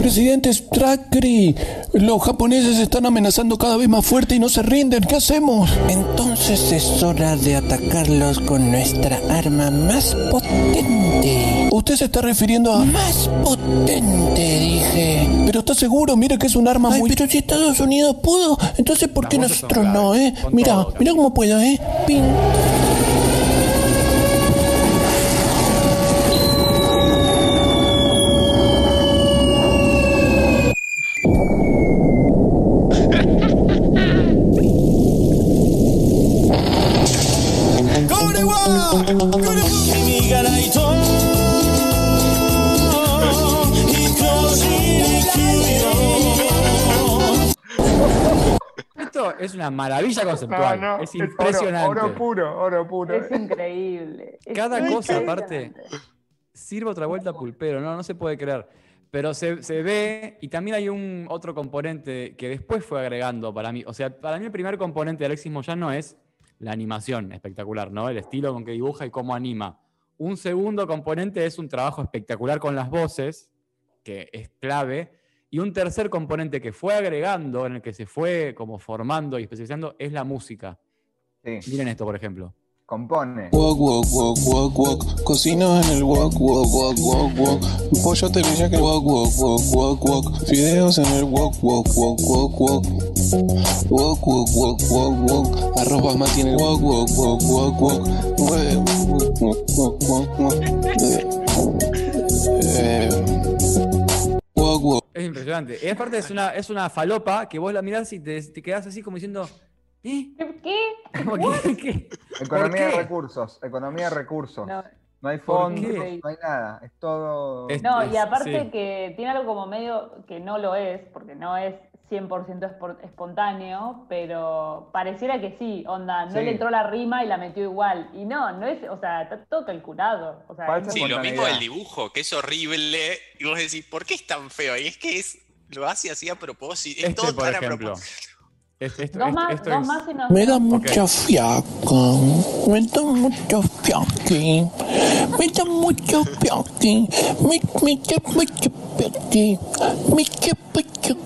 Presidente Strakri, los japoneses están amenazando cada vez más fuerte y no se rinden. ¿Qué hacemos? Entonces es hora de atacarlos con nuestra arma más potente. Usted se está refiriendo a... Más potente, dije. Pero está seguro, mira que es un arma Ay, muy... pero si Estados Unidos pudo, entonces ¿por qué nosotros no, eh? Mira, mira cómo puedo, eh. Ping. Es una maravilla conceptual. No, no, es impresionante. Oro, puro, oro puro. Es increíble. Es Cada cosa, aparte, sirve otra vuelta pulpero, no, no se puede creer. Pero se, se ve, y también hay un otro componente que después fue agregando para mí. O sea, para mí el primer componente de Alexis Moyano es la animación espectacular, ¿no? El estilo con que dibuja y cómo anima. Un segundo componente es un trabajo espectacular con las voces, que es clave. Y un tercer componente que fue agregando, en el que se fue como formando y especializando, es la música. Sí, Miren esto, por ejemplo. compone. Wok, wok, wok, wok, wok. Cocino en el wok, wok, wok, wok, wok. Pollo terilla que wok, wok, wok, wok, wok. Fideos en el wok, wok, wok, wok, wok. Wok, wok, wok, wok, wok. Arroz basmati en el wok, wok, wok, wok, wok. Wok, wok, wok, impresionante. Y aparte es una, es una falopa que vos la mirás y te, te quedás así como diciendo, ¿eh? ¿Qué? Que- Economía de qué? recursos, economía de recursos. No, No hay ¿Por fondos, qué? no hay nada. Es todo. Es- No, y aparte sí. que tiene algo como medio que no lo es, porque no es 100% espor- espontáneo, pero pareciera que sí, onda, no Sí. le entró la rima y la metió igual. Y no, no es, o sea, está todo calculado. O sea, Sí, lo mismo del dibujo, que es horrible. Y vos decís, ¿por qué es tan feo? Y es que es, lo hace así a propósito. Es Este, todo por tan a ejemplo. propósito. Esto- dos más, esto dos es- más y nos... Me da mucha fiaca, me da mucha fiaqui, me da mucha fiaqui, me, me da mucha fiaqui, me da mucha fiaqui,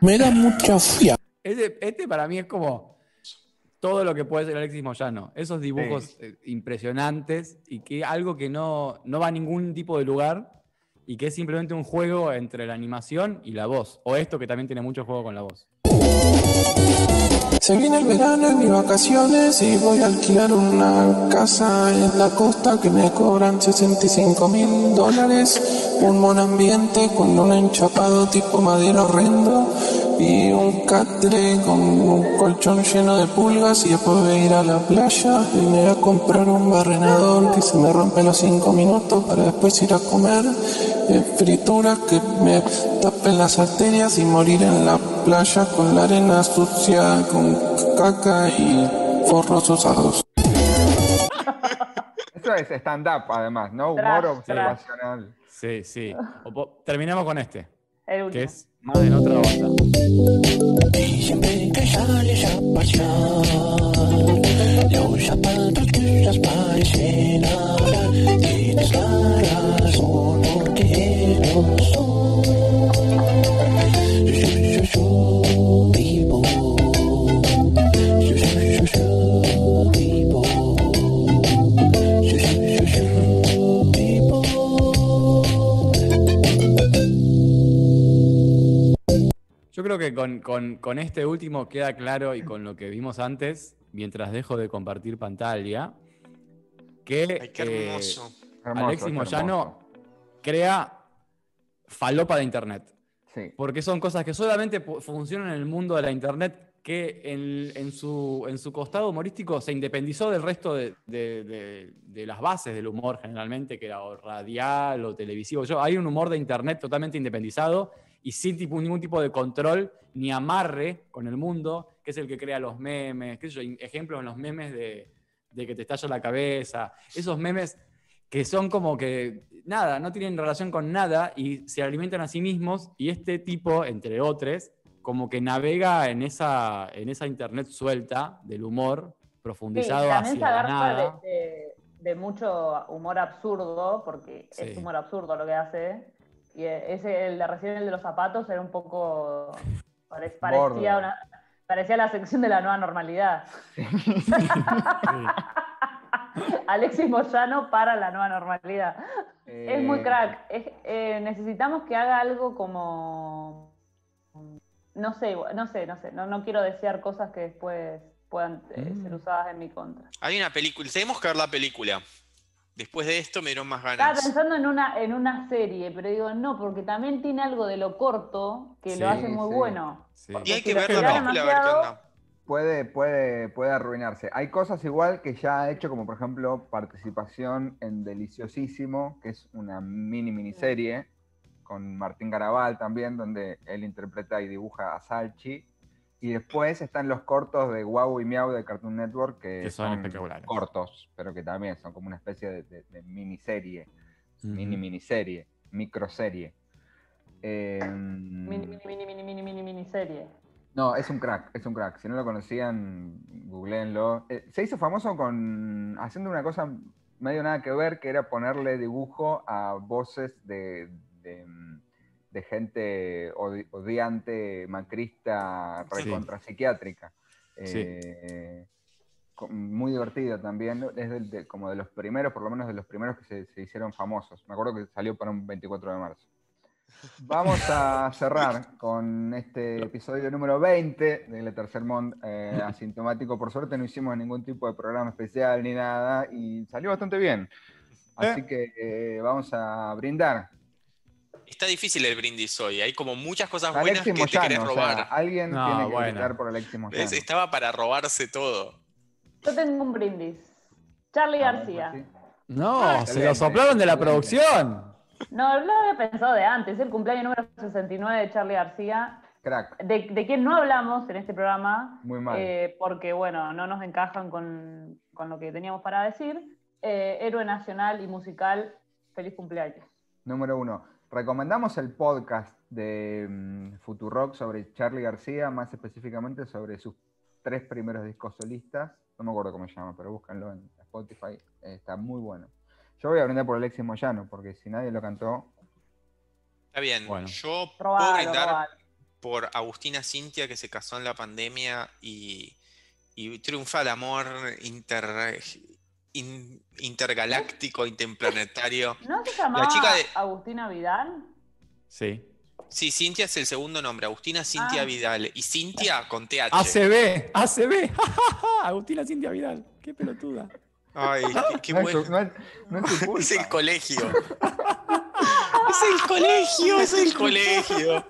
me da me mucha. Este, este para mí es como todo lo que puede ser Alexis Moyano. Esos dibujos eh, impresionantes y que algo que no, no va a ningún tipo de lugar y que es simplemente un juego entre la animación y la voz. O esto que también tiene mucho juego con la voz. Se viene el verano en mis vacaciones y voy a alquilar una casa en la costa que me cobran 65 mil dólares. Un buen ambiente con un enchapado tipo madera horrendo y un catre con un colchón lleno de pulgas y después voy a ir a la playa y me voy a comprar un barrenador que se me rompe los 5 minutos para después ir a comer eh, frituras que me tapen las arterias y morir en la playa con la arena sucia, con caca y forros usados. Eso es stand-up, además, ¿no? Humor Tras, observacional. Sí, sí. O terminamos con este, el último. que es más en otra onda. Siempre que sales a creo que con, con- con este último queda claro y con lo que vimos antes, mientras dejo de compartir pantalla, que Ay, qué eh, hermoso. Hermoso, Alexis Moyano crea falopa de Internet. Sí. Porque son cosas que solamente funcionan en el mundo de la Internet, que en, en su, en su costado humorístico se independizó del resto de, de- de- de las bases del humor generalmente, que era o radial o televisivo. Yo, hay un humor de Internet totalmente independizado y sin tipo- ningún tipo de control ni amarre con el mundo, que es el que crea los memes, qué sé yo, ejemplos en los memes de, de que te estalla la cabeza, esos memes que son como que nada, no tienen relación con nada y se alimentan a sí mismos y este tipo, entre otros, como que navega en esa, en esa internet suelta del humor, Sí, profundizado también hacia la nada. de, de- de mucho humor absurdo, porque Sí. es humor absurdo lo que hace. Y ese, el de recién el de los zapatos, era un poco. pare- parecía, una, parecía la sección de la nueva normalidad. Alexis Moyano para la nueva normalidad. Es muy Eh, crack. Es- eh, necesitamos que haga algo como. No sé, no sé, no sé. No, no quiero desear cosas que después puedan eh, Mm. ser usadas en mi contra. Hay una película, tenemos que ver la película. Después de esto me dieron más Estaba ganas. pensando en una, en una serie, pero digo, no, porque también tiene algo de lo corto que Sí, lo hace muy sí. bueno. Sí. Y hay si que ver la película a ver qué onda. puede, puede, puede arruinarse. Hay cosas igual que ya ha hecho, como por ejemplo participación en Deliciosísimo, que es una mini miniserie con Martín Garabal también, donde él interpreta y dibuja a Salchi. Y después están los cortos de Guau y Miau de Cartoon Network, que, Que son espectaculares. cortos, pero que también son como una especie de, de- de miniserie, mini miniserie, microserie. Eh, Mini, mini, mini, mini, mini, mini, mini serie. no, es un crack, es un crack. Si no lo conocían, googleenlo. Eh, se hizo famoso con haciendo una cosa medio nada que ver, que era ponerle dibujo a voces de, de, de gente odi- odiante, macrista, recontra psiquiátrica. Eh, muy divertido también. Es del- de- como de los primeros, por lo menos de los primeros que se, se hicieron famosos. Me acuerdo que salió para un 24 de marzo. Vamos a cerrar con este episodio número 20 de Le Tercer Mond eh, asintomático. Por suerte no hicimos ningún tipo de programa especial ni nada y salió bastante bien. Así que eh, vamos a brindar. Está difícil el brindis hoy. Hay como muchas cosas buenas Alexis que te querés Moyano, o sea, robar. alguien No, tiene que bueno. por Alexis Moyano. ¿Ves? Estaba para robarse todo. Yo tengo un brindis. Charlie Ah, García. pues sí. No, se excelente, lo soplaron de la producción. No, lo había pensado de antes. Es el cumpleaños número 69 de Charlie García. Crack, De, de quien no hablamos en este programa. muy mal. eh, porque, bueno, no nos encajan con, con lo que teníamos para decir. Eh, héroe nacional y musical. Feliz cumpleaños. Número uno. Recomendamos el podcast de mm, Futurock sobre Charlie García, más específicamente sobre sus tres primeros discos solistas. No me acuerdo cómo se llama, pero búscanlo en Spotify. eh, está muy bueno. Yo voy a brindar por Alexis Moyano, porque si nadie lo cantó, Está bien. Bueno. Yo puedo Robalo, brindar por Agustina Cintia que se casó en la pandemia y, y triunfa el amor inter- in- intergaláctico, interplanetario. ¿No se llamaba chica de- Agustina Vidal? Sí. Sí, Cintia es el segundo nombre, Agustina Cintia Ah. Vidal. Y Cintia con TH. ACB, ACB. Agustina Cintia Vidal. Qué pelotuda. Ay, qué, qué no, es bueno. tu, no es- no es tu culpa. Es el colegio. es el colegio, es el colegio.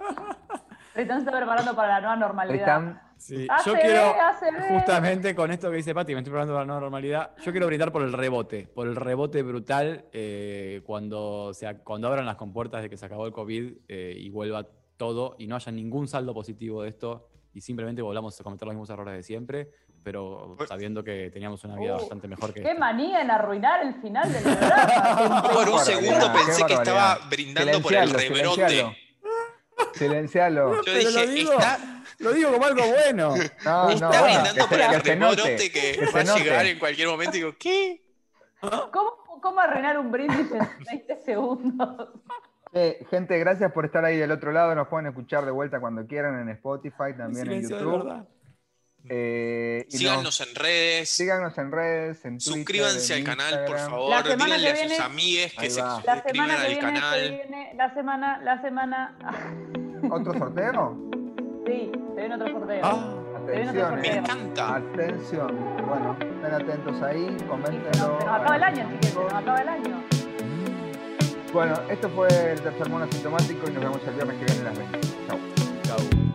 Están se preparando para la nueva normalidad. Están- Sí, ACB, yo quiero, ACB. justamente con esto que dice Pati, me estoy preparando para la nueva normalidad. Yo quiero brindar por el rebote, por el rebote brutal eh, cuando, sea, cuando abran las compuertas de que se acabó el COVID eh, y vuelva todo y no haya ningún saldo positivo de esto y simplemente volvamos a cometer los mismos errores de siempre, pero sabiendo que teníamos una vida Uh, bastante mejor que Qué esta. manía en arruinar el final del programa. Por un segundo pensé que estaba brindando por el Silencialo, rebrote. Silencialo. Yo Pero dije, lo digo, está, lo digo como algo bueno. No, no, está bueno, brindando que por el rebrote que, que va a llegar en cualquier momento. Y digo, ¿qué? ¿Cómo, ¿Cómo arruinar un brindis en 20 segundos? Eh, gente, gracias por estar ahí del otro lado. Nos pueden escuchar de vuelta cuando quieran en Spotify, también en YouTube. Eh, y nos- Síganos en redes. síganos en redes, en Twitter, Suscríbanse en al canal, por favor. Díganle a sus amigues que se. La suscriban al viene, canal. viene, la semana, la semana. ¿Otro sorteo? Sí, se viene otro sorteo. Ah, Atención, Me encanta. Atención. Bueno, estén atentos ahí, coméntenlo. nos acaba el año, chicos, acaba el año. Bueno, esto fue el tercer mono asintomático y nos vemos el viernes que viene a las 20. Chao. chau.